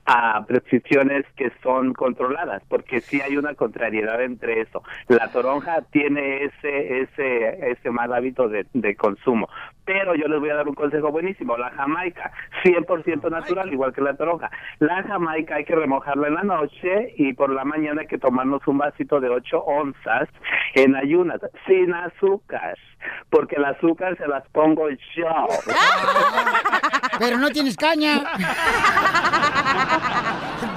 a prescripciones que son controladas, porque sí hay una contrariedad entre eso. La toronja tiene ese ese ese mal hábito de consumo, pero yo les voy a dar un consejo buenísimo. La jamaica, 100% natural, igual que la toronja. La jamaica hay que remojarla en la noche y por la mañana hay que tomarnos un vasito de 8 onzas en ayunas, sin azúcar, porque el azúcar se las pongo yo. [laughs] Pero no tienes caña. [laughs]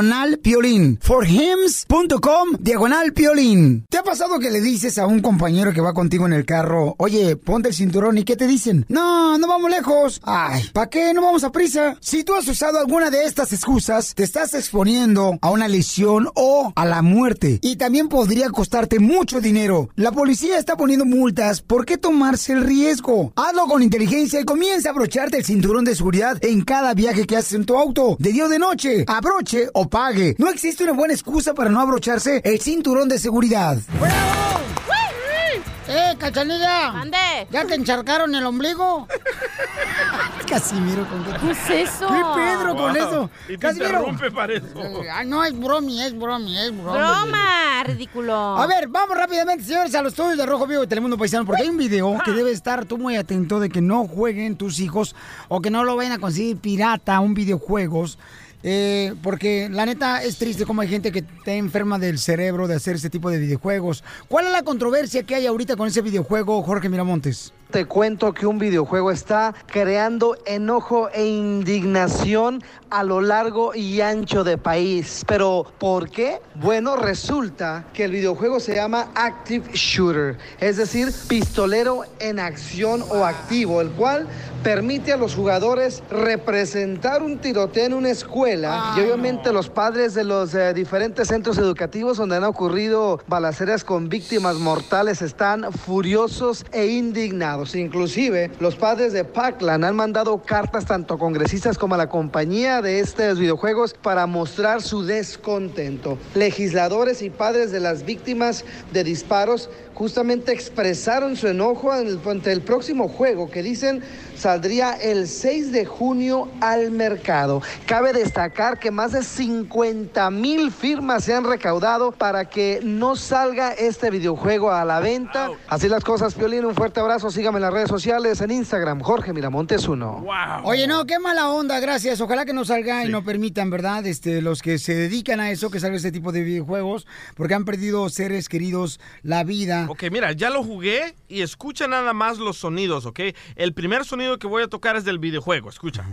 diagonal piolín. forhims.com diagonal piolín. ¿Te ha pasado que le dices a un compañero que va contigo en el carro, oye, ponte el cinturón y qué te dicen? No, no vamos lejos. Ay, ¿para qué? No vamos a prisa. Si tú has usado alguna de estas excusas, te estás exponiendo a una lesión o a la muerte. Y también podría costarte mucho dinero. La policía está poniendo multas. ¿Por qué tomarse el riesgo? Hazlo con inteligencia y comienza a abrocharte el cinturón de seguridad en cada viaje que haces en tu auto. De día o de noche. Abroche o pague. No existe una buena excusa para no abrocharse el cinturón de seguridad. ¡Eh, cachanilla! ¡Ande! ¿Ya te encharcaron el ombligo? [laughs] Casimiro, ¿con qué? ¿Qué es eso? ¿Qué Pedro con Wow. eso? Y te Casimiro. interrumpe para eso. Eh, ah, no, es bromi, es bromi, es bromi. Broma, ridículo. A ver, vamos rápidamente, señores, a los estudios de Rojo Vivo de Telemundo Paisano, porque hay un video que debe estar tú muy atento de que no jueguen tus hijos o que no lo vayan a conseguir pirata, un videojuegos. Eh, porque la neta es triste como hay gente que está enferma del cerebro de hacer ese tipo de videojuegos. ¿Cuál es la controversia que hay ahorita con ese videojuego, Jorge Miramontes? Te cuento que un videojuego está creando enojo e indignación a lo largo y ancho del país. Pero ¿por qué? Bueno, resulta que el videojuego se llama Active Shooter, es decir, pistolero en acción o activo, el cual permite a los jugadores representar un tiroteo en una escuela y obviamente los padres de los eh, diferentes centros educativos donde han ocurrido balaceras con víctimas mortales están furiosos e indignados. Inclusive los padres de Parkland han mandado cartas tanto a congresistas como a la compañía de estos videojuegos para mostrar su descontento. Legisladores y padres de las víctimas de disparos justamente expresaron su enojo ante el, próximo juego que dicen saldría el 6 de junio al mercado. Cabe destacar que más de 50 mil firmas se han recaudado para que no salga este videojuego a la venta. Así las cosas, Piolín, un fuerte abrazo. Sígame en las redes sociales, en Instagram, Jorge Miramontes 1. Oye, no, qué mala onda, gracias. Ojalá que no salga y no permitan, ¿verdad? Este, los que se dedican a eso, que salga este tipo de videojuegos, porque han perdido seres queridos, la vida. Ok, mira, ya lo jugué y escucha nada más los sonidos, ¿ok? El primer sonido que voy a tocar es del videojuego, escucha.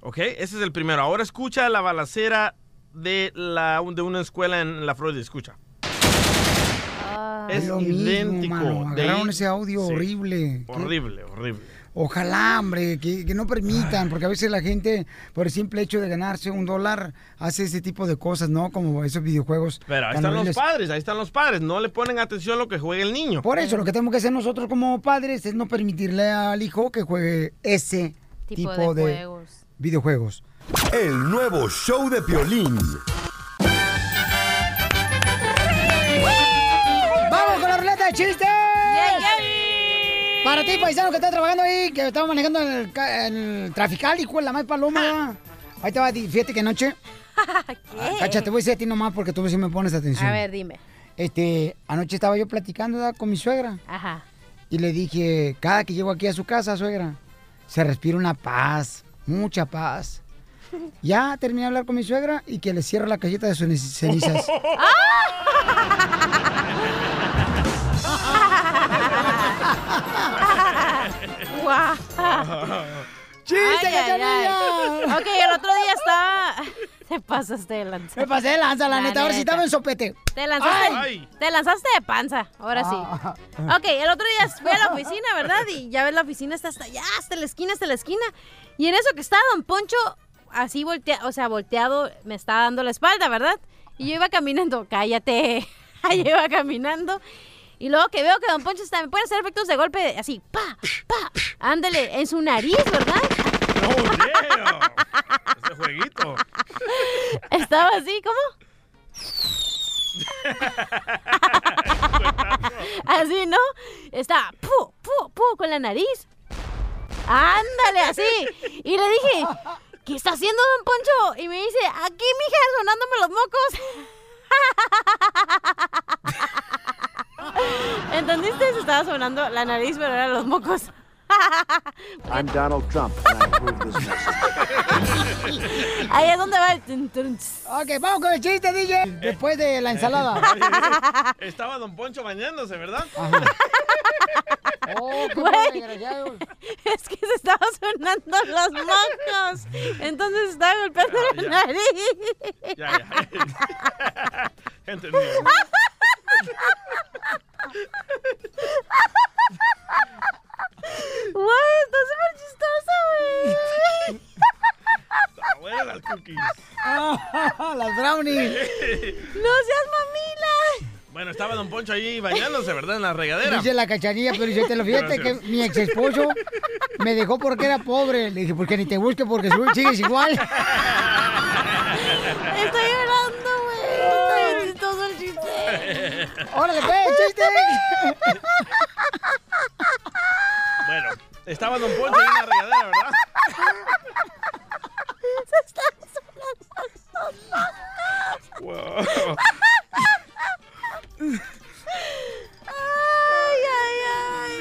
Ok, ese es el primero. Ahora escucha la balacera de, la, de una escuela en la Florida, escucha. Es lo mismo, idéntico. mano. De ese audio Sí. horrible. Qué- Horrible, horrible. Ojalá, hombre, que, que no permitan, porque a veces la gente, por el simple hecho de ganarse un dólar, hace ese tipo de cosas, ¿no? Como esos videojuegos. Pero ahí están los padres, ahí están los padres. No le ponen atención a lo que juega el niño. Por eso, lo que tenemos que hacer nosotros como padres es no permitirle al hijo que juegue ese tipo, Tipo de de, juegos. videojuegos. El nuevo show de Piolín. ¡Vamos con la ruleta de chistes! Para ti, paisano que está trabajando ahí, que estaba manejando el, el trafical, hijo de la más paloma. Ahí te va, fíjate que anoche. [laughs] Cacha, te voy a decir a ti nomás porque tú sí me pones atención. A ver, dime. Este, anoche estaba yo platicando ¿verdad? con mi suegra. Ajá. Y le dije, cada que llego aquí a su casa, suegra, se respira una paz, mucha paz. [laughs] Ya terminé de hablar con mi suegra y que le cierro la cajita de sus cenizas. [laughs] [laughs] ¡Chiste, cachanilla! Ok, el otro día estaba. [laughs] Te pasaste de lanza. Me pasé de lanza, la, neta. Ahora sí estaba en sopete. Te lanzaste, Ay. te lanzaste de panza, ahora sí. Ah. Ok, el otro día fui a la oficina, ¿verdad? Y ya ves, la oficina está hasta allá, hasta la esquina, hasta la esquina. Y en eso que estaba Don Poncho, así volteado, o sea, volteado, me estaba dando la espalda, ¿verdad? Y yo iba caminando, cállate. [laughs] yo iba caminando. Y luego que veo que Don Poncho está, me puede hacer efectos de golpe, así, pa, pa, ándale, en su nariz, ¿verdad? Ese jueguito. Estaba así, ¿cómo? así, ¿no? Está pu, pu, pu con la nariz. Ándale, así. Y le dije, ¿qué está haciendo Don Poncho? Y me dice, aquí, mija, sonándome los mocos. [laughs] [laughs] ¿Entendiste? Se estaba sonando la nariz, pero eran los mocos. [laughs] I'm Donald Trump, and I approve this message. Ahí es donde va el... Ok, vamos con el chiste, DJ. Después de la ensalada. [laughs] Estaba Don Poncho bañándose, ¿verdad? Oh, qué Güey, es que se estaba sonando las mocos. Entonces se estaba golpeando la nariz. Ya, ya. Entendí. Güey, está súper chistosa, güey. Buena las cookies. [laughs] Las brownies. [laughs] No seas mamila. Bueno, estaba Don Poncho ahí bañándose, ¿verdad? En la regadera. Dice la cachanilla, pero yo te lo fíjate que mi ex esposo me dejó porque era pobre. Le dije, porque ni te busque porque sigues igual. Estoy ¡Órale, pues, [laughs] chiste! Bueno, estaba Don Poncho en la regadera, ¿verdad? Se mocos. Wow. Ay, ay,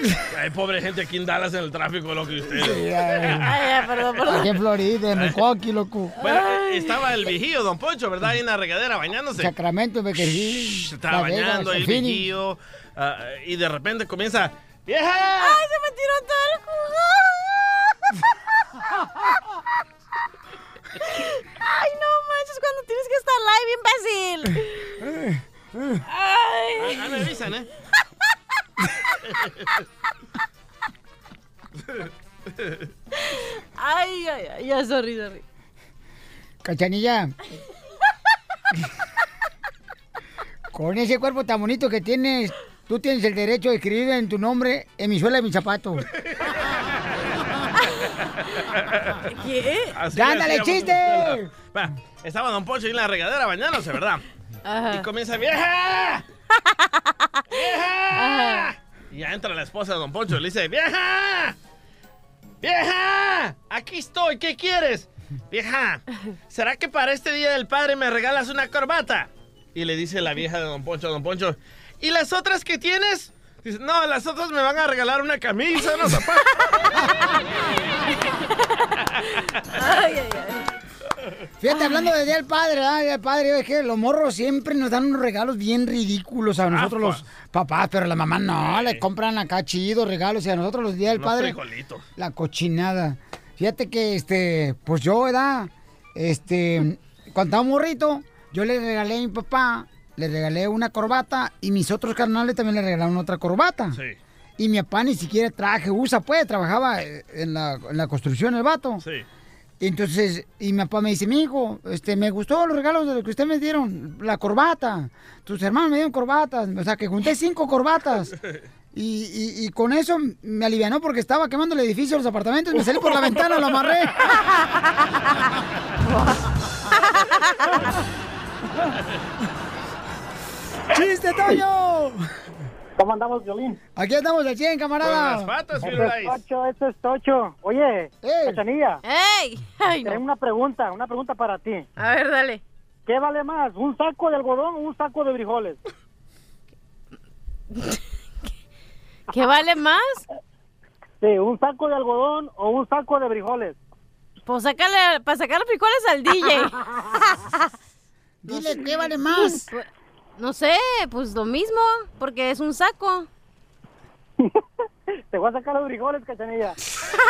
ay. Ay, pobre gente aquí en Dallas en el tráfico, loco, y ustedes. Sí, ay. Ay, perdón, perdón. Aquí en Florida, en Milwaukee, loco. Bueno, estaba el vigío, Don Poncho, ¿verdad? Ahí en la regadera bañándose. Sacramento, Bakersfield, Se estaba bañando ahí el vigío. ah, y de repente comienza. ¡Vieja! Ay, se me tiró todo el jugo. Ay, no manches, cuando tienes que estar live, imbécil. Ay. Ah, me avisan, ¿eh? Ay, ay, ay, ya, sorry, sorry. Cachanilla. Con ese cuerpo tan bonito que tienes, tú tienes el derecho de escribir en tu nombre en mi suela de mis zapatos. ¿Qué? ¡Ya, ándale, chiste! Va, Estaba Don Poncho ahí en la regadera bañándose, ¿verdad? Ajá. Y comienza, ¡vieja! ¡Vieja! Y ya entra la esposa de Don Poncho y le dice, ¡vieja! ¡Vieja! Aquí estoy, ¿qué quieres? Vieja, ¿será que para este Día del Padre me regalas una corbata? Y le dice la vieja de Don Poncho a Don Poncho, ¿y las otras que tienes? Dice, no, las otras me van a regalar una camisa, unos zapatos. Ay, ay, ay. Fíjate, hablando de Día del Padre. Día del Padre, es que los morros siempre nos dan unos regalos bien ridículos a nosotros los papás, pero la mamá no, le compran acá chidos regalos y a nosotros los Día del Unos Padre, frijolitos. la cochinada. Fíjate que, este, pues yo, ¿verdad? Este, cuando estaba morrito, yo le regalé a mi papá, le regalé una corbata y mis otros carnales también le regalaron otra corbata. Sí. Y mi papá ni siquiera traje usa, pues, trabajaba eh, en la, en la construcción el vato. Sí. Entonces, y mi papá me dice, mi hijo, este, me gustó los regalos de lo que ustedes me dieron, la corbata. Tus hermanos me dieron corbatas, o sea, que junté cinco corbatas. [laughs] Y, y- y con eso me alivianó porque estaba quemando el edificio, los apartamentos, y me salí por la ventana, lo amarré. [laughs] ¡Chiste, Toño! ¿Cómo andamos, Violín? Aquí estamos al 100, camarada. Con las patas, Este es. Tocho, este es Tocho. Oye, Cachanilla. ¡Ey! Ay, no. Tengo una pregunta, una pregunta para ti. A ver, dale. ¿Qué vale más, un saco de algodón o un saco de frijoles? [laughs] ¿Qué vale más? Sí, un saco de algodón o un saco de frijoles. Pues sácale, para sacar los frijoles al DJ. [laughs] Dile, ¿qué vale más? Pues, No sé, pues lo mismo, porque es un saco. [laughs] Te voy a sacar los frijoles, Cachanilla.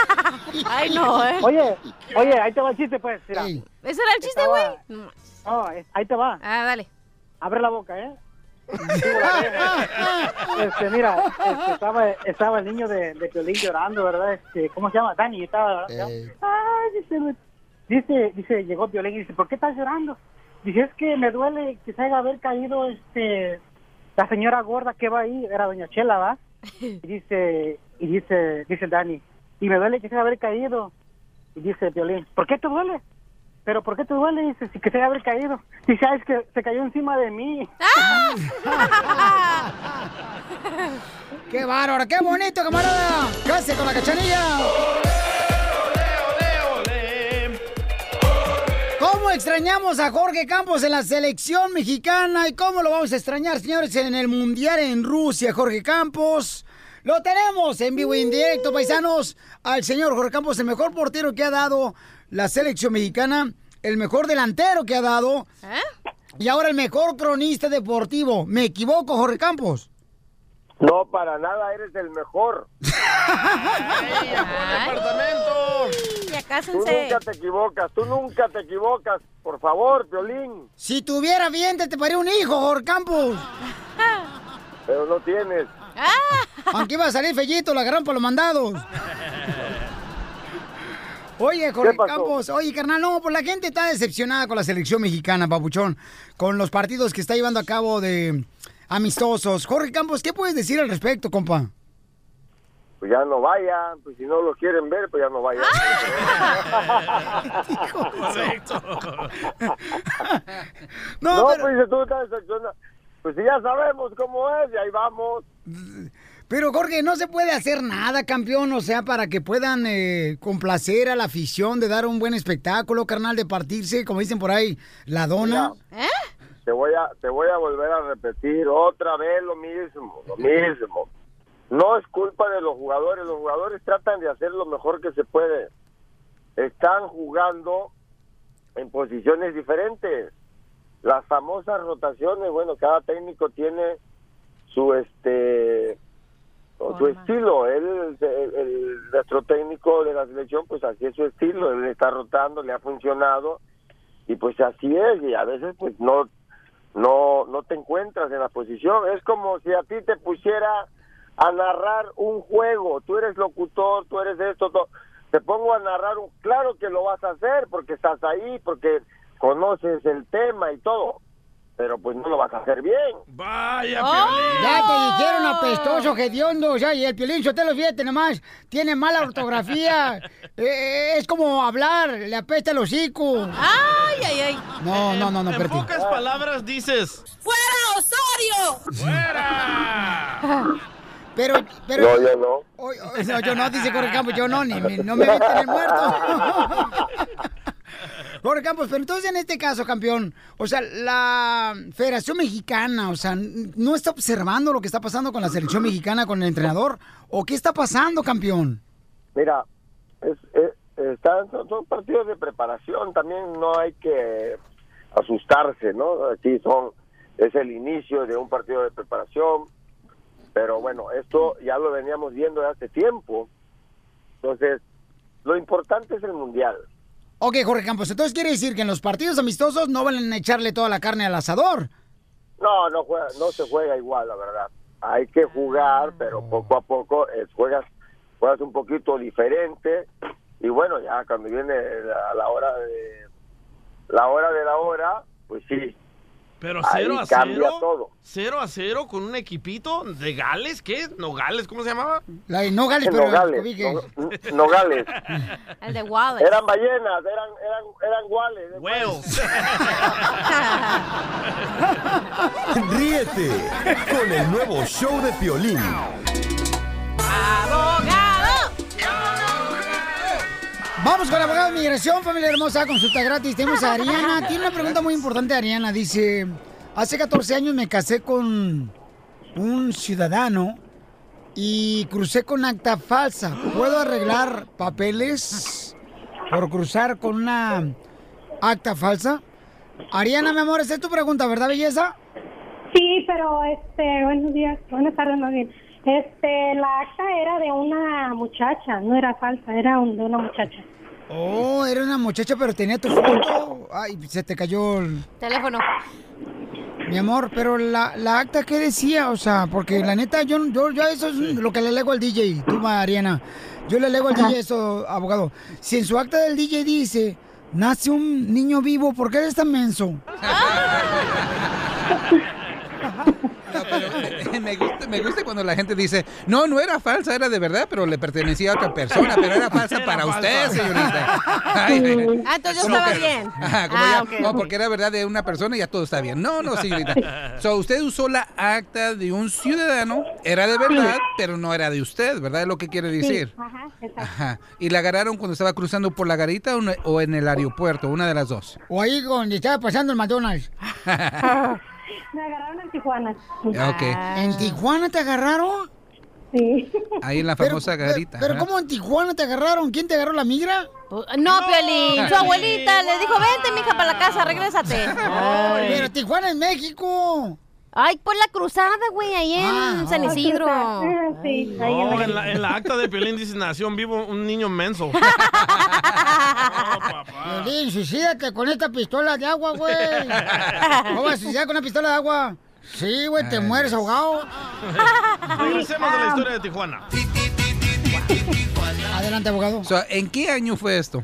[laughs] Ay, no, ¿eh? Oye, oye, ahí te va el chiste, pues. Mira. ¿Ese era el chiste, güey? No. No, ahí te va. Ah, dale. Abre la boca, ¿eh? Este, mira, este, estaba, estaba el niño de, de Piolín llorando, ¿verdad? Este, ¿Cómo se llama? Dani, estaba ¿verdad? Ey. Ay, dice, dice, dice, llegó Piolín y dice, ¿por qué estás llorando? Dice, es que me duele que se haya haber caído, este, la señora gorda que va ahí, era doña Chela, ¿va? Y dice, y dice, dice Dani, y me duele que se haya haber caído. Y dice Piolín, ¿por qué te duele? ¿Pero por qué te duele? Dice, si que se haber caído. Dice, ah, es que se cayó encima de mí. [laughs] ¡Qué bárbaro! ¡Qué bonito, camarada! ¡Case con la cachanilla! ¿Cómo extrañamos a Jorge Campos en la selección mexicana? ¿Y cómo lo vamos a extrañar, señores, en el Mundial en Rusia, Jorge Campos? Lo tenemos en vivo y en directo, paisanos, al señor Jorge Campos, el mejor portero que ha dado la selección mexicana, el mejor delantero que ha dado, ¿Eh? y ahora el mejor cronista deportivo. ¿Me equivoco, Jorge Campos? No, para nada, eres el mejor. [laughs] apartamento! Ya Tú cásense. nunca te equivocas, tú nunca te equivocas. Por favor, Violín. Si tuviera bien, te paría un hijo, Jorge Campos. Pero no tienes. Aunque iba a salir fellito, lo agarraron por los mandados. [laughs] Oye, Jorge. Campos, oye, carnal, no, pues la gente está decepcionada con la selección mexicana, papuchón, con los partidos que está llevando a cabo de amistosos. Jorge Campos, ¿qué puedes decir al respecto, compa? Pues ya no vayan, pues si no lo quieren ver, pues ya no vayan. [laughs] [laughs] Correcto. No, No, pero- pues si tú estás decepcionado. Pues si ya sabemos cómo es, y ahí vamos. Pero Jorge, no se puede hacer nada, campeón, o sea, para que puedan eh, complacer a la afición, de dar un buen espectáculo, carnal, de partirse, como dicen por ahí, la dona. Te voy a, te voy a volver a repetir otra vez lo mismo, lo mismo. No es culpa de los jugadores, los jugadores tratan de hacer lo mejor que se puede. Están jugando en posiciones diferentes. Las famosas rotaciones, bueno, cada técnico tiene su este o su estilo. Él, el, el- nuestro técnico de la selección, pues así es su estilo. Él está rotando, le ha funcionado y pues así es. Y a veces pues no no no te encuentras en la posición. Es como si a ti te pusiera a narrar un juego. Tú eres locutor, tú eres esto, todo. Te pongo a narrar un... Claro que lo vas a hacer porque estás ahí, porque conoces el tema y todo. Pero pues no lo vas a hacer bien. Vaya, Ya te dijeron apestoso, hediondo, o sea, y el piolín, yo te lo fíjate nomás, tiene mala ortografía, [laughs] Eh, es como hablar, le apesta el hocico. Ay, ay, ay. No, no, no, no, En pocas palabras dices... ¡Fuera, Osorio! [laughs] Pero, pero... No, yo no. No, yo no, dice Jorge Campos, yo no, ni me- no me meten el muerto. [laughs] Jorge Campos, pero entonces en este caso, campeón, o sea, la Federación Mexicana, o sea, ¿no está observando lo que está pasando con la selección mexicana, con el entrenador? ¿O qué está pasando, campeón? Mira, es, es- son, son partidos de preparación, también no hay que asustarse, ¿no? Aquí son, es el inicio de un partido de preparación, pero bueno, esto ya lo veníamos viendo de hace tiempo, entonces lo importante es el mundial. Ok, Jorge Campos, entonces quiere decir que en los partidos amistosos no valen echarle toda la carne al asador. No, no juega, no se juega igual, la verdad. Hay que jugar, pero poco a poco eh, juegas, juegas un poquito diferente y bueno, ya cuando viene la, la hora de la hora de la hora, pues sí. Pero Ahí cero a cambia cero. todo. Cero a cero con un equipito de Gales, ¿qué? ¿No Gales? ¿Cómo se llamaba? La de Nogales, pero Nogales, no- Nogales. [laughs] El de Wallace. Eran ballenas, eran eran eran guales. Whales. [laughs] Ríete con el nuevo show de Piolín. ¡Abogado! Vamos con el abogado de migración, familia hermosa, consulta gratis. Tenemos a Ariana. Tiene una pregunta muy importante, Ariana. Dice, hace 14 años me casé con un ciudadano y crucé con acta falsa. ¿Puedo arreglar papeles por cruzar con una acta falsa? Ariana, mi amor, esa es tu pregunta, ¿verdad, belleza? Sí, pero este, buenos días, buenas tardes más bien. Este, la acta era de una muchacha, no era falsa, era un- de una muchacha. Oh, era una muchacha, pero tenía tu foto. Ay, se te cayó el... Teléfono. Mi amor, pero la, la acta, ¿qué decía? O sea, porque la neta, yo, yo, yo eso es lo que le lego al DJ, tú, Mariana. Yo le lego al DJ eso, abogado. Si en su acta del DJ dice, nace un niño vivo, ¿por qué eres tan menso? [laughs] Pero me, gusta, me gusta cuando la gente dice, no, no era falsa, era de verdad, pero le pertenecía a otra persona, pero era falsa Era para falsa. usted, señorita. [laughs] Ay, Ah, entonces yo ¿cómo estaba que- bien. [laughs] Ajá, como Ah, ya- no, porque era verdad de una persona y ya todo está bien. No, no, señorita. So, usted usó la acta de un ciudadano, era de verdad, pero no era de usted, ¿verdad? Es lo que quiere decir. Ajá, exacto. Ajá. ¿Y la agarraron cuando estaba cruzando por la garita o, no- o en el aeropuerto? Una de las dos. O ahí donde estaba pasando el McDonald's. [laughs] Me agarraron en Tijuana. Ok. ¿En Tijuana te agarraron? Sí. Ahí en la Pero- famosa garita. ¿Pero cómo en Tijuana te agarraron? ¿Quién te agarró la migra? No, Piolín, su abuelita le dijo, vente, mija, para la casa, regrésate. [laughs] Pero Tijuana es México. Ay, por la cruzada, güey, ahí en Ah, San oh. Isidro. Sí, No, en la, en la acta de Piolín dice nació vivo un niño menso. [laughs] Piolín, suicídate con esta pistola de agua, güey. [laughs] ¿Cómo vas a suicidar con una pistola de agua? Sí, güey, te mueres ahogado. [laughs] Regresemos a la historia de Tijuana. Adelante, abogado. So, ¿En qué año fue esto?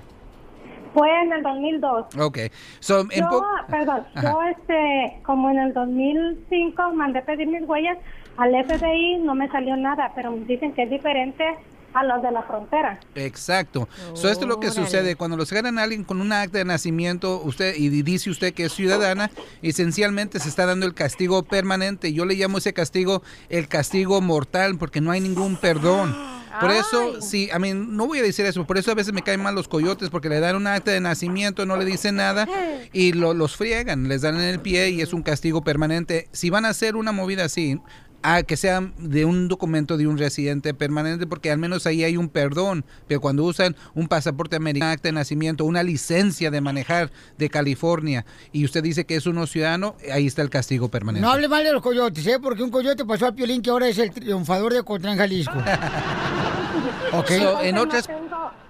Fue en el 2002. Ok. So, en Yo, perdón, Ajá. yo este, como en el 2005 mandé pedir mis huellas al FBI, no me salió nada, pero me dicen que es diferente a los de la frontera. Exacto. So, esto es lo que Órale. sucede cuando los ganan a alguien con un acta de nacimiento usted y dice usted que es ciudadana, esencialmente se está dando el castigo permanente. Yo le llamo ese castigo el castigo mortal porque no hay ningún perdón. Por eso, sí, a mí no voy a decir eso, por eso a veces me caen mal los coyotes porque le dan un acta de nacimiento, no le dicen nada y lo- los friegan, les dan en el pie y es un castigo permanente. Si van a hacer una movida así, a que sea de un documento de un residente permanente, porque al menos ahí hay un perdón. Pero cuando usan un pasaporte americano, acta de nacimiento, una licencia de manejar de California, y usted dice que es uno ciudadano, ahí está el castigo permanente. No hable mal de los coyotes, ¿eh? Porque un coyote pasó al Piolín que ahora es el triunfador de Cotlán, Jalisco. [laughs] ok. So, en otras...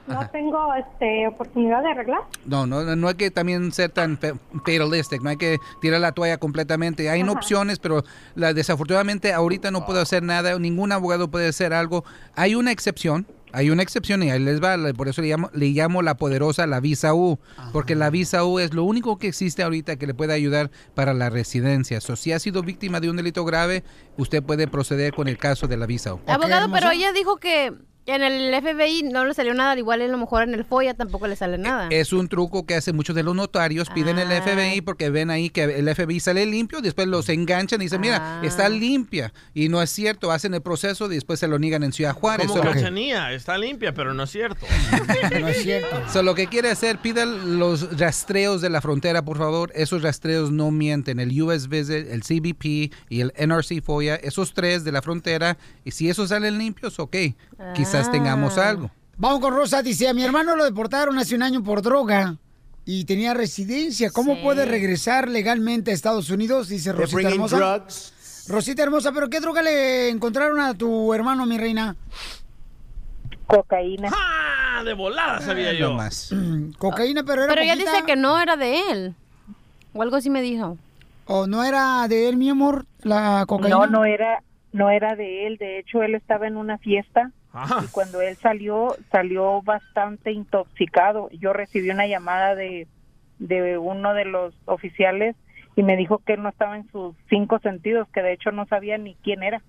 no tengo, este, oportunidad de arreglar. No, no, no hay que también ser tan fe- fatalistic, no hay que tirar la toalla completamente. Hay Ajá. opciones, pero la, desafortunadamente ahorita no puedo hacer nada, ningún abogado puede hacer algo. Hay una excepción, hay una excepción y ahí les va, por eso le llamo, le llamo la poderosa la visa U, porque la visa U es lo único que existe ahorita que le puede ayudar para la residencia. So, si ha sido víctima de un delito grave, usted puede proceder con el caso de la visa U. Abogado, pero ella dijo que en el FBI no le salió nada, igual a lo mejor en el FOIA tampoco le sale nada. Es un truco que hacen muchos de los notarios, piden el FBI porque ven ahí que el FBI sale limpio, después los enganchan y dicen, mira, está limpia. Y no es cierto, hacen el proceso y después se lo niegan en Ciudad Juárez. Como cachanía, está limpia, pero no es cierto. [laughs] no es cierto. So, lo que quiere hacer, pida los rastreos de la frontera, por favor. Esos rastreos no mienten. El US Visit, el CBP y el NRC FOIA, esos tres de la frontera. Y si esos salen limpios, ok, quizás tengamos algo. Vamos con Rosa, dice, a mi hermano lo deportaron hace un año por droga y tenía residencia. ¿Cómo Sí. puede regresar legalmente a Estados Unidos? Dice Rosita Hermosa. drugs. Rosita Hermosa, ¿pero qué droga le encontraron a tu hermano, mi reina? Cocaína. ¡Ah! De volada sabía No yo. más. [clears throat] Cocaína, pero era Pero ella poquita. dice que no era de él. O algo así me dijo. ¿O no era de él, mi amor, la cocaína? No, no era, no era de él. De hecho, él estaba en una fiesta y cuando él salió, salió bastante intoxicado. Yo recibí una llamada de, de uno de los oficiales y me dijo que él no estaba en sus cinco sentidos, que de hecho no sabía ni quién era.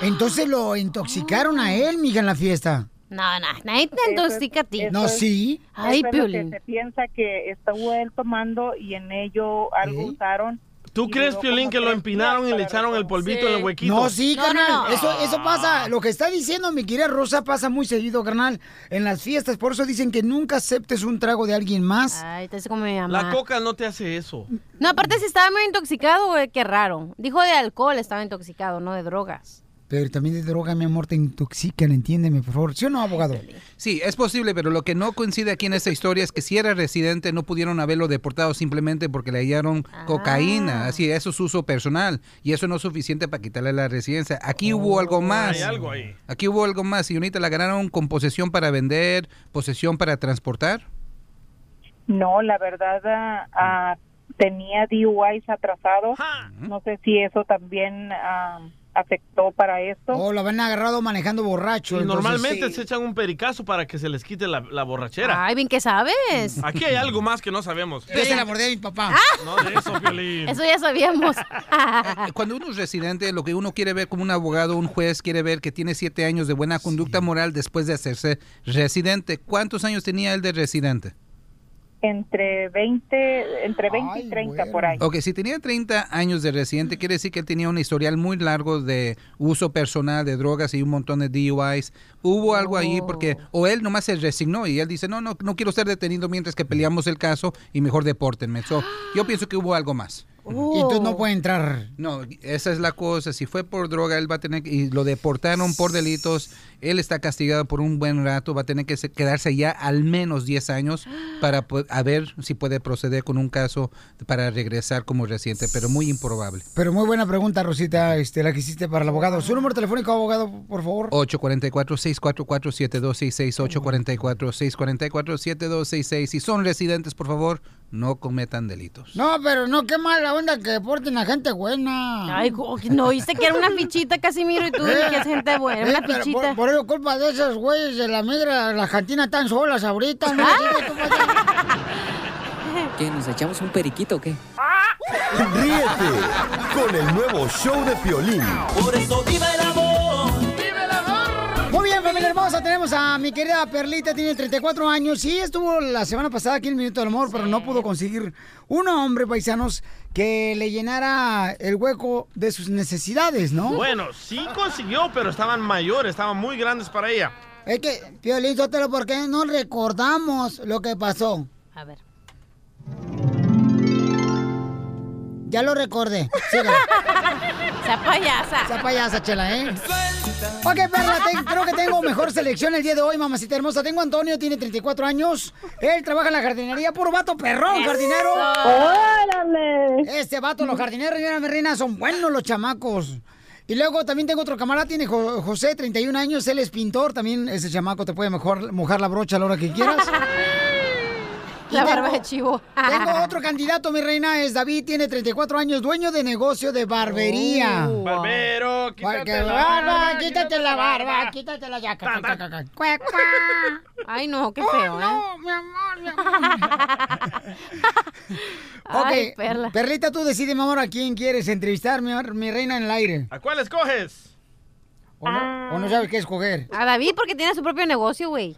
Entonces lo intoxicaron a él, mija, en la fiesta. No, no, nadie te intoxica a ti. No, sí. Ay, Eso es lo que Piolín. se piensa que estuvo él tomando y en ello algo usaron. ¿Tú crees, Piolín, que lo empinaron y le echaron el polvito en el huequito? No, sí, No, carnal. no, no. Eso, eso pasa. Lo que está diciendo mi querida Rosa pasa muy seguido, carnal. En las fiestas. Por eso dicen que nunca aceptes un trago de alguien más. Ay, te hace como mi mamá. La coca no te hace eso. No, aparte si estaba muy intoxicado, güey, qué raro. Dijo de alcohol, estaba intoxicado, no de drogas. Pero también de droga, mi amor, te intoxican, entiéndeme, por favor. ¿Sí o no, abogado? Sí, es posible, pero lo que no coincide aquí en esta historia es que si era residente no pudieron haberlo deportado simplemente porque le hallaron cocaína. Así, eso es uso personal y eso no es suficiente para quitarle la residencia. Aquí hubo algo más. Hay algo ahí. Aquí hubo algo más. Y ahorita la ganaron con posesión para vender, posesión para transportar. No, la verdad ah, ah, tenía DUIs atrasados. No sé si eso también ah, afectó para esto. O lo habían agarrado manejando borracho. Y entonces- normalmente se echan un pericazo para que se les quite la, la borrachera. Ay, bien que sabes. Aquí hay algo más que no sabemos. Yo se la mordé a mi papá. No de eso, Piolín. Eso ya sabíamos. Cuando uno es residente, lo que uno quiere ver como un abogado, un juez, quiere ver que tiene siete años de buena conducta moral después de hacerse residente. ¿Cuántos años tenía él de residente? Entre 20, entre 20 y 30 por ahí. Ok, si tenía 30 años de residente, quiere decir que él tenía un historial muy largo de uso personal de drogas y un montón de DUIs. Hubo algo ahí porque, o él nomás se resignó y él dice, no, no, no quiero ser detenido mientras que peleamos el caso y mejor depórtenme. So, yo pienso que hubo algo más. Y entonces no puede entrar. No, esa es la cosa. Si fue por droga, él va a tener que, y lo deportaron por delitos. Él está castigado por un buen rato. Va a tener que se- quedarse ya al menos 10 años para a ver si puede proceder con un caso para regresar como residente, pero muy improbable. Pero muy buena pregunta, Rosita, este, la que hiciste para el abogado. ¿Su número telefónico, abogado, por favor? 844-644-7266, 844-644-7266. Si son residentes, por favor, no cometan delitos. No, pero no, qué mala onda que deporten a gente buena. Ay, no oíste que era una fichita, Casimiro, y tú Eh, que es gente buena, eh, una pero fichita. Por, por eso culpa de esos güeyes de la migra, las cantinas están solas ahorita. ¿no? ¿Qué? ¿Nos echamos un periquito o qué? Ríete con el nuevo show de Piolín. Por eso vive el hermosa, tenemos a mi querida Perlita, tiene 34 años. Sí, estuvo la semana pasada aquí en Minuto del Amor, pero no pudo conseguir un hombre, paisanos, que le llenara el hueco de sus necesidades, ¿no? Bueno, sí consiguió, pero estaban mayores, estaban muy grandes para ella. Es que, Piolín, Sotelo, ¿por qué no recordamos lo que pasó? A ver. Ya lo recordé. Síguele. [laughs] Sea payasa. Sea payasa, chela, ¿eh? Ok, Perla, te- creo que tengo mejor selección el día de hoy, mamacita hermosa. Tengo a Antonio, tiene 34 años. Él trabaja en la jardinería, puro vato perrón, jardinero. ¡Órale! Este vato, los jardineros, mira, mi reina, son buenos los chamacos. Y luego también tengo otro camarada, tiene Jo- José, 31 años, él es pintor, también ese chamaco te puede mejor mojar la brocha a la hora que quieras. [laughs] La tengo- barba de chivo. [laughs] Tengo [laughs] otro candidato, mi reina, es David, tiene 34 años, dueño de negocio de barbería. Oh. Barbero, quítate Porque la barba, barba, quítate la barba, quítate la yaca. Ay, no, qué feo, ¿eh? No, mi amor, mi amor. [laughs] ok, Ay, Perla. Perlita, tú decides, mi amor, a quién quieres entrevistar, mi, mi reina en el aire. ¿A cuál escoges? ¿O no, o no sabes qué escoger? A David porque tiene su propio negocio, güey.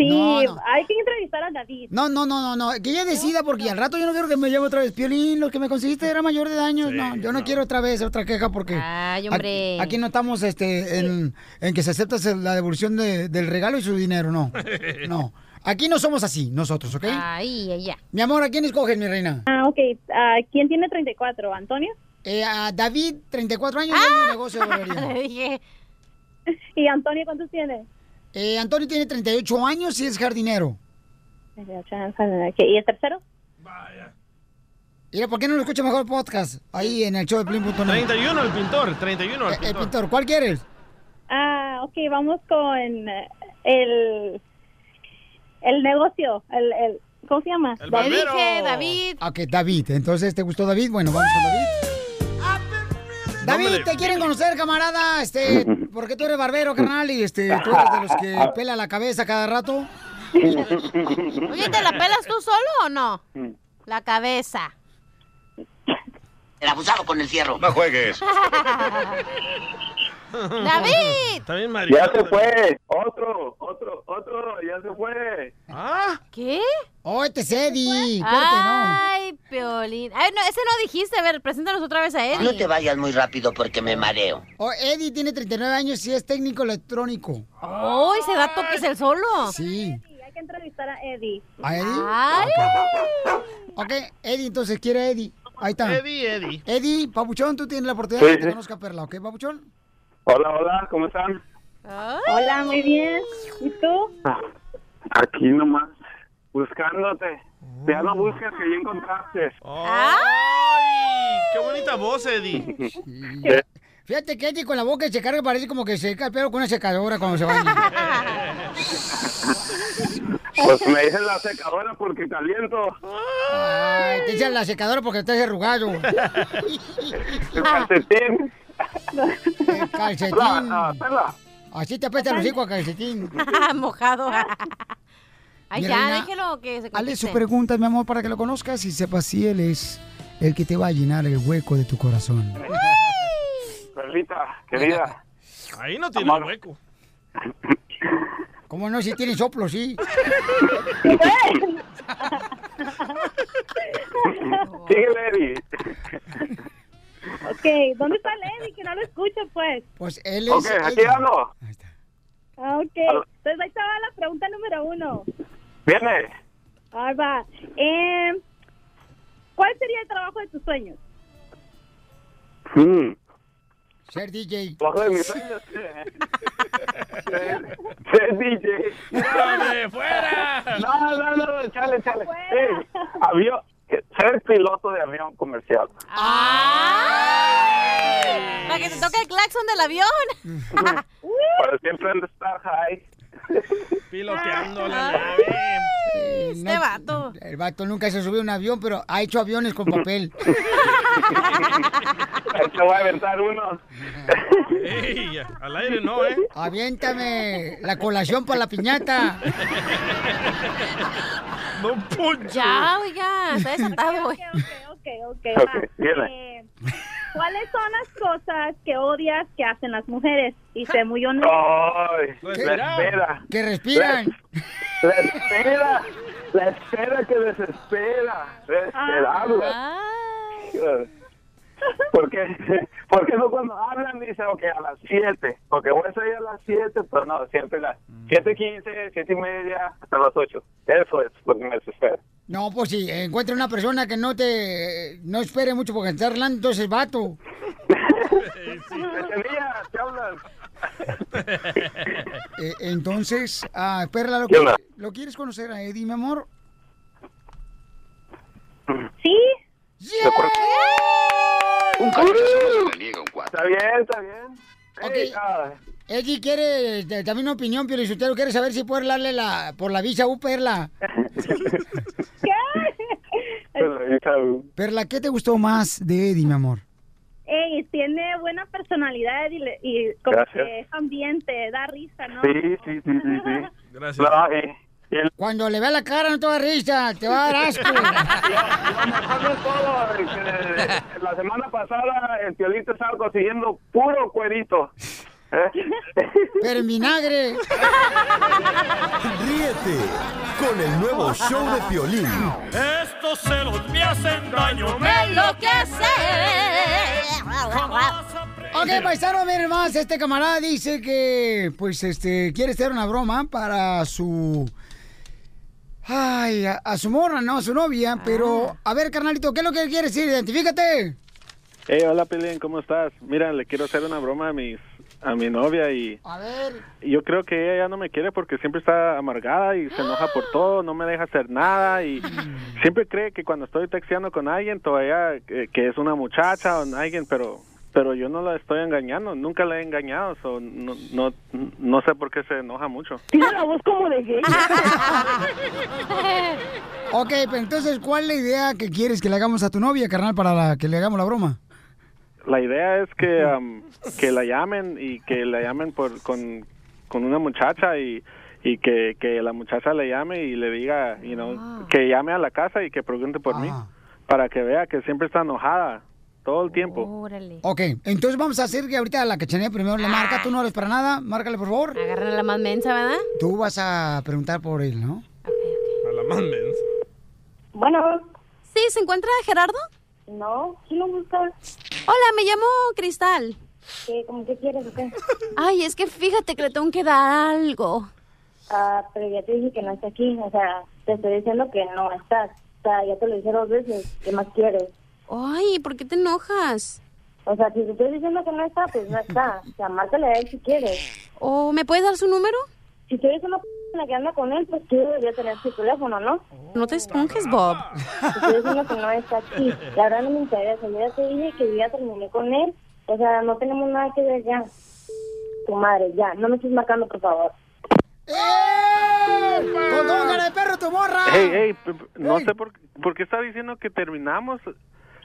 Sí, No, no. hay que entrevistar a David. No, no, no, no, no, que ella decida porque al rato yo no quiero que me llame otra vez. Piolín, lo que me conseguiste era mayor de años. no, yo no, quiero otra vez otra queja porque Ay, hombre. Aquí, aquí no estamos este, en, en que se acepta la devolución de- del regalo y su dinero, no. [laughs] No. Aquí no somos así, nosotros, ¿ok? Ay, ella. Mi amor, ¿a quién escoges, mi reina? Ah, ok. Ah, ¿Quién tiene 34? ¿Antonio? Eh, a David, 34 años, dueño de negocio de [laughs] dije. ¿Y Antonio cuántos tiene? Eh, Antonio tiene 38 años y es jardinero. ¿Y el tercero? Mira, ¿por qué no lo escucha mejor el podcast? Ahí en el show de Plin.net. 31 el pintor, 31 el Eh, El pintor. pintor, ¿cuál quieres? Ah, ok, vamos con eh, el, el negocio, el, el, ¿cómo se llama? El Le dije, David. Ok, David. Entonces, ¿te gustó David? Bueno, vamos con David. David, te quieren conocer, camarada, este, [laughs] porque tú eres barbero, carnal, y este, tú eres de los que [laughs] pela la cabeza cada rato. [laughs] Oye, ¿te la pelas tú solo o no? La cabeza. El abusado con el fierro. No juegues. [laughs] ¡David! Está bien, Mario. Ya se fue. Otro, otro, otro, ya se fue. ¿Ah? ¿Qué? Oh, este es Eddie. Ay, Piolín. Ay, no, ese no dijiste. A ver, preséntanos otra vez a Eddie. No te vayas muy rápido porque me mareo. Oh, Eddie tiene 39 años y es técnico electrónico. ¡Ay, se da toques el solo! Sí. Hay que entrevistar a Eddie. ¿A Eddie? Ay. Ok, Eddie, entonces quiere a Eddie. Ahí está. Eddie, Eddie. Eddie, Papuchón, tú tienes la oportunidad Sí, de que te sí. conozca Perla, ¿ok, Papuchón? Hola, hola, ¿cómo están? Hola, muy bien. ¿Y tú? Ah, Aquí nomás, buscándote. Ya no buscas que ya encontraste. ¡Ay! ¡Qué bonita voz, Eddie! [laughs] Fíjate que Eddie con la boca se carga parece como que se seca el pelo con una secadora cuando se baña. [laughs] Pues me dices la secadora porque caliento. Ay, te echan la secadora porque estás arrugado. [laughs] El calcetín. El calcetín. Así te apesta el hocico a calcetín. [laughs] Mojado. [laughs] Ay, Mi ya, reina, déjelo que se Hazle conteste. su pregunta, mi amor, para que lo conozcas y sepas si él es el que te va a llenar el hueco de tu corazón. Perlita, querida. Ahí no tiene Amor. hueco. ¿Cómo no? Si tiene soplo, sí. [laughs] Síguele, Eddie. Ok, ¿dónde está Eddie? Que no lo escucho, pues. Pues él es... Ok, aquí ando. Ah, Ok, entonces ahí va la pregunta número uno. Viene. Ahí va. Eh, ¿Cuál sería el trabajo de tus sueños? Mm. Ser DJ. Bajo de mis sueños. [laughs] ser, ser DJ. ¡Hombre, fuera! No, no, no, chale, chale. Ey, avión, ser piloto de avión comercial. Para que te toque el claxon del avión. [laughs] Para siempre estar high. Piloteando la nave. Este vato. El vato nunca se subió a un avión, pero ha hecho aviones con papel. Te voy a aventar uno. Ey, al aire no, ¿eh? Aviéntame la colación para la piñata. No, Poncho. Ya, oiga, está desatado, güey. Ok, ok, va. Eh, ¿Cuáles son las cosas que odias que hacen las mujeres? Y sé muy honesto. Ay, la espera. Que respiran. La espera. La espera que desespera. Desesperarla. ¿Por qué? Porque no cuando hablan dice, ok, a las 7, porque voy a salir a las 7, pero no, siempre a las 7.15, 7 y media, hasta las 8. Eso es lo que me desespera. No, pues si encuentra una persona que no te no espere mucho porque está hablando, entonces vato. [laughs] Eh, entonces, ah, Perla, ¿lo. ¿lo quieres conocer a Eddie, mi amor? ¿Sí? Un niega un cuatro. Está bien, está bien. Ok. Ey, ah, Eddie quiere eh, también una opinión, pero si usted quiere saber si puede darle la, por la visa U, Perla. [laughs] Perla, ¿qué te gustó más de Eddie, mi amor? Ey, tiene buena personalidad y, le- y como Gracias. que es ambiente, da risa, ¿no? Sí, sí, sí, sí, sí. [laughs] Gracias. No, eh, el- Cuando le vea la cara no te va a risa, te va a dar asco. [laughs] la semana pasada el piolito estaba consiguiendo puro cuerito. ¿eh? Pero en vinagre. Ríete con el nuevo show de Piolín. Estos celos me hacen daño, Me enloquece. Ok, paisano, miren más, este camarada dice que, pues, este, quiere hacer una broma para su... Ay, a, a su morra, ¿no? A su novia, pero... A ver, carnalito, ¿qué es lo que quiere decir? Identifícate. Hey, hola Pelín, ¿cómo estás? Mira, le quiero hacer una broma a mis a mi novia y A ver. yo creo que ella ya no me quiere porque siempre está amargada y se enoja por [gasps] todo, no me deja hacer nada y siempre cree que cuando estoy texteando con alguien todavía eh, que es una muchacha o alguien, pero pero yo no la estoy engañando, nunca la he engañado, so, no, no no sé por qué se enoja mucho. Tiene la voz como de gay. [laughs] Ok, pero entonces, ¿cuál es la idea que quieres que le hagamos a tu novia, carnal, para la- que le hagamos la broma? La idea es que, am, que la llamen y que la llamen por, con, con una muchacha y, y que, que la muchacha le llame y le diga, you know, que llame a la casa y que pregunte por mí para que vea que siempre está enojada todo el tiempo. Órale. Ok, entonces vamos a hacer que ahorita la cachanilla primero le marca. Tú no eres para nada. Márcale, por favor. Agarra la más mensa, ¿verdad? Tú vas a preguntar por él, ¿no? A la más mensa. Bueno. Sí, ¿se encuentra Gerardo? No, ¿quién lo busca? Hola, me llamo Cristal. ¿Qué, ¿Cómo qué quieres o qué? [laughs] Ay, es que fíjate que le tengo que dar algo. Ah, pero ya te dije que no está aquí, o sea, te estoy diciendo que no estás. O sea, ya te lo dije dos veces, ¿qué más quieres? Ay, ¿por qué te enojas? O sea, si te estoy diciendo que no está, pues no está. O sea, márcale a él si quieres. ¿O me puedes dar su número? Si tú eres una p la que anda con él, pues tú deberías tener su teléfono, ¿no? No te esponjes, Bob. Te estoy diciendo que no está aquí. La verdad no me interesa. Yo ya te dije que yo ya terminé con él. O sea, no tenemos nada que ver ya. Tu madre, ya. No me estés marcando, por favor. ¡Con todo cara de perro, tu morra! P- p- no sé por, por qué está diciendo que terminamos.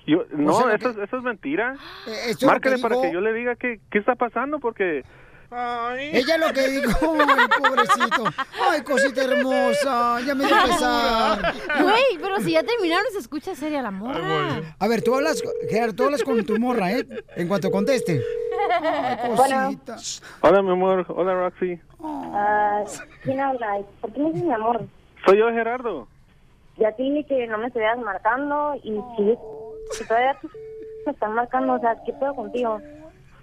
Yo, no, sea, eso, es- eso es mentira. [gasps] Eh, Márcale que para digo. que yo le diga qué, qué está pasando porque... Ella lo que dijo, [laughs] ay, pobrecito. Ay, cosita hermosa, ya me dio pesar. [laughs] Güey, pero si ya terminaron, se escucha seria la morra. A ver, tú hablas, Gerardo, tú hablas con tu morra, ¿eh? En cuanto conteste. Ay, cosita. Hola, mi amor. Hola, Roxy. Ah, ¿Quién habla? ¿Por qué me dices mi amor? Soy yo, Gerardo. Ya te dije que no me estuvieras marcando y si, todavía me están marcando, o sea, ¿qué pedo contigo?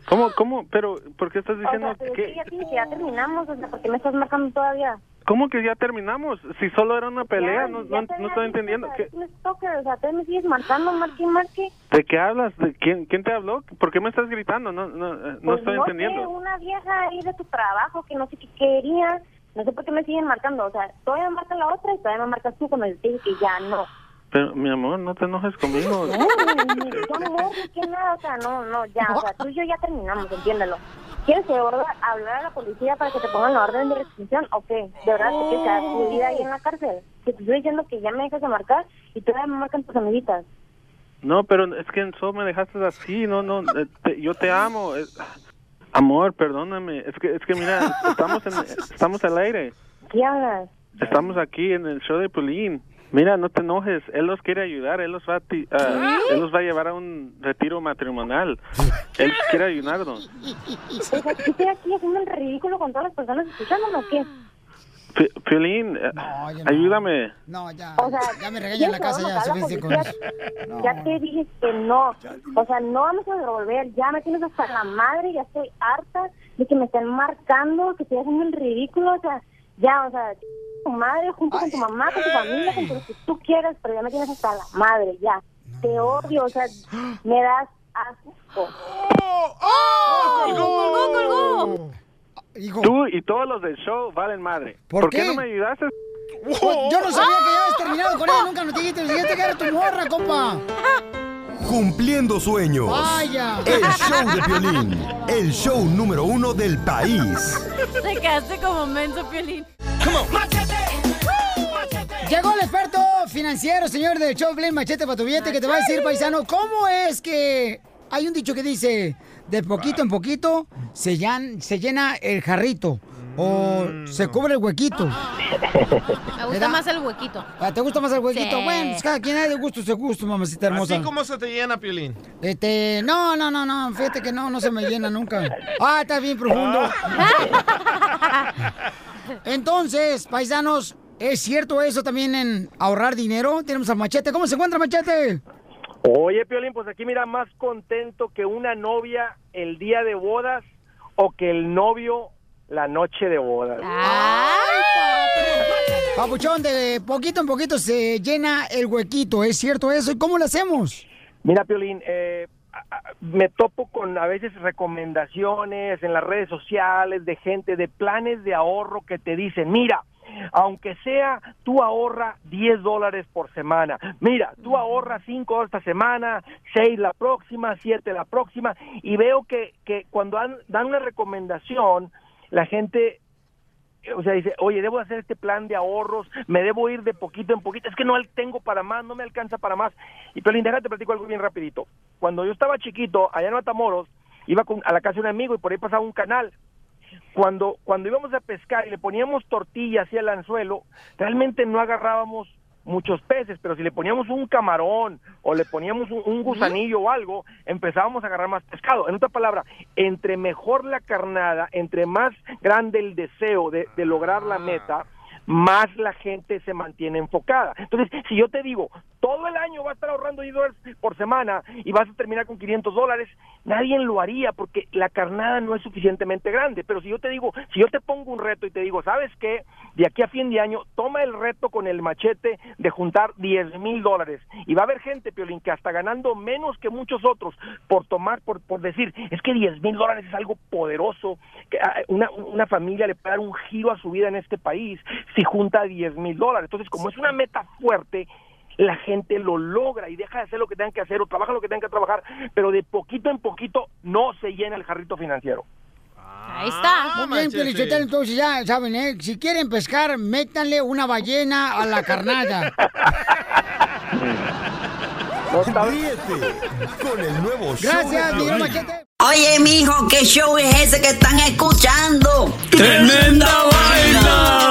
¿Cómo, cómo? Pero, ¿por qué estás O diciendo sea, pero que...? sí, ya ya terminamos, o sea, ¿por qué me estás marcando todavía? ¿Cómo que ya terminamos? Si solo era una pelea, Ya, no, ya no, no estoy entendiendo. ¿Qué- o sea, tú me sigues marcando, marque, marque. ¿De qué hablas? ¿De quién, ¿Quién te habló? ¿Por qué me estás gritando? No, no, eh, no Pues estoy no entendiendo. Sé, una vieja ahí de tu trabajo que no sé qué quería. No sé por qué me siguen marcando. O sea, todavía me marca la otra y todavía me marcas tú cuando te dije que ya no. Pero, mi amor, no te enojes conmigo. No, ya no, que nada. O sea, no, no, ya. O sea, tú y yo ya terminamos, entiéndelo. ¿Quieres que hablar a la policía para que te pongan la orden de restricción o qué? ¿De verdad te quieres quedar tu vida ahí en la cárcel? Que te estoy diciendo que ya me dejas de marcar y todavía me marcan tus amiguitas. No, pero es que en solo me dejaste así, no, no, eh, te- yo te amo. eh, amor, perdóname, es que, es que mira, estamos en, estamos al aire, ¿Qué hablas? estamos aquí en el show de Pulín. Mira, no te enojes, él los quiere ayudar, él los va a, ti- él los va a llevar a un retiro matrimonial. Él quiere ayudarnos. O sea, ¿qué estoy aquí haciendo el ridículo con todas las personas escuchándome o qué? Piolín, eh, ayúdame. No, ya. O sea, ya me regañan en la casa, ya, ¿quieres que suficiente con eso. Ya te dije que no. O sea, no vamos a devolver. Ya me tienes hasta la madre, ya estoy harta de que me estén marcando, que estoy haciendo el ridículo. O sea, ya, o sea, tu madre junto con tu mamá, con tu familia, con lo que tú quieras, pero ya me tienes hasta la madre, ya. Te odio, o sea, me das asco. ¡Colgó, colgó! Tú y todos los del show valen madre. ¿Por qué? qué? no me ayudaste? Pues, yo no sabía que ya habías terminado con ella, nunca nos dijiste, dijiste que era tu morra, compa. Cumpliendo sueños. Vaya. El show de Piolín. El show número uno del país. Te quedaste como menso, Piolín. Llegó el experto financiero, señor del show Blin Machete para tu billete, que te va a decir, paisano, ¿cómo es que hay un dicho que dice, de poquito en poquito se, llan- se llena el jarrito o se cubre el huequito? Me gusta más el huequito. Ah, ¿Te gusta más el huequito? Sí. Bueno, pues cada quien hay de gusto su gusto, mamacita hermosa. Así como se te llena, Piolín. Este, no, no, no, no, fíjate que no, no se me llena nunca. Ah, está bien profundo. [laughs] Entonces, paisanos, ¿es cierto eso también en ahorrar dinero? Tenemos al Machete. ¿Cómo se encuentra Machete? Oye, Piolín, pues aquí mira, más contento que una novia el día de bodas o que el novio la noche de bodas. Papuchón, de poquito en poquito se llena el huequito, ¿es cierto eso? ¿Y cómo lo hacemos? Mira, Piolín, eh, me topo con a veces recomendaciones en las redes sociales de gente de planes de ahorro que te dicen, mira, aunque sea, tú ahorra 10 dólares por semana. Mira, tú ahorras 5 esta semana, 6 la próxima, 7 la próxima. Y veo que, que cuando dan, dan una recomendación, la gente o sea, dice, oye, debo hacer este plan de ahorros, me debo ir de poquito en poquito, es que no tengo para más, no me alcanza para más. Y Pelín, déjate platico algo bien rapidito. Cuando yo estaba chiquito, allá en Matamoros, iba con- a la casa de un amigo y por ahí pasaba un canal. Cuando, cuando íbamos a pescar y le poníamos tortillas hacia el anzuelo, realmente no agarrábamos muchos peces, pero si le poníamos un camarón o le poníamos un, un gusanillo o algo, empezábamos a agarrar más pescado. En otra palabra, entre mejor la carnada, entre más grande el deseo de, de lograr la meta, más la gente se mantiene enfocada. Entonces, si yo te digo, todo el año vas a estar ahorrando 10 dólares por semana y vas a terminar con 500 dólares, nadie lo haría porque la carnada no es suficientemente grande. Pero si yo te digo, si yo te pongo un reto y te digo, ¿sabes qué? De aquí a fin de año, toma el reto con el machete de juntar 10 mil dólares. Y va a haber gente, Piolín, que hasta ganando menos que muchos otros por tomar, por, por decir, es que 10 mil dólares es algo poderoso, que ah, una, una familia le puede dar un giro a su vida en este país junta 10 mil dólares. Entonces, como es una meta fuerte, la gente lo logra y deja de hacer lo que tengan que hacer o trabaja lo que tengan que trabajar, pero de poquito en poquito no se llena el jarrito financiero. Ahí está. Muy bien, Piolichotelo, entonces ya saben, ¿eh? Si quieren pescar, métanle una ballena a la carnada. [laughs] Ríete con el nuevo show Gracias, de mi machete. Oye, mijo, ¿qué show es ese que están escuchando? ¡Tremenda vaina!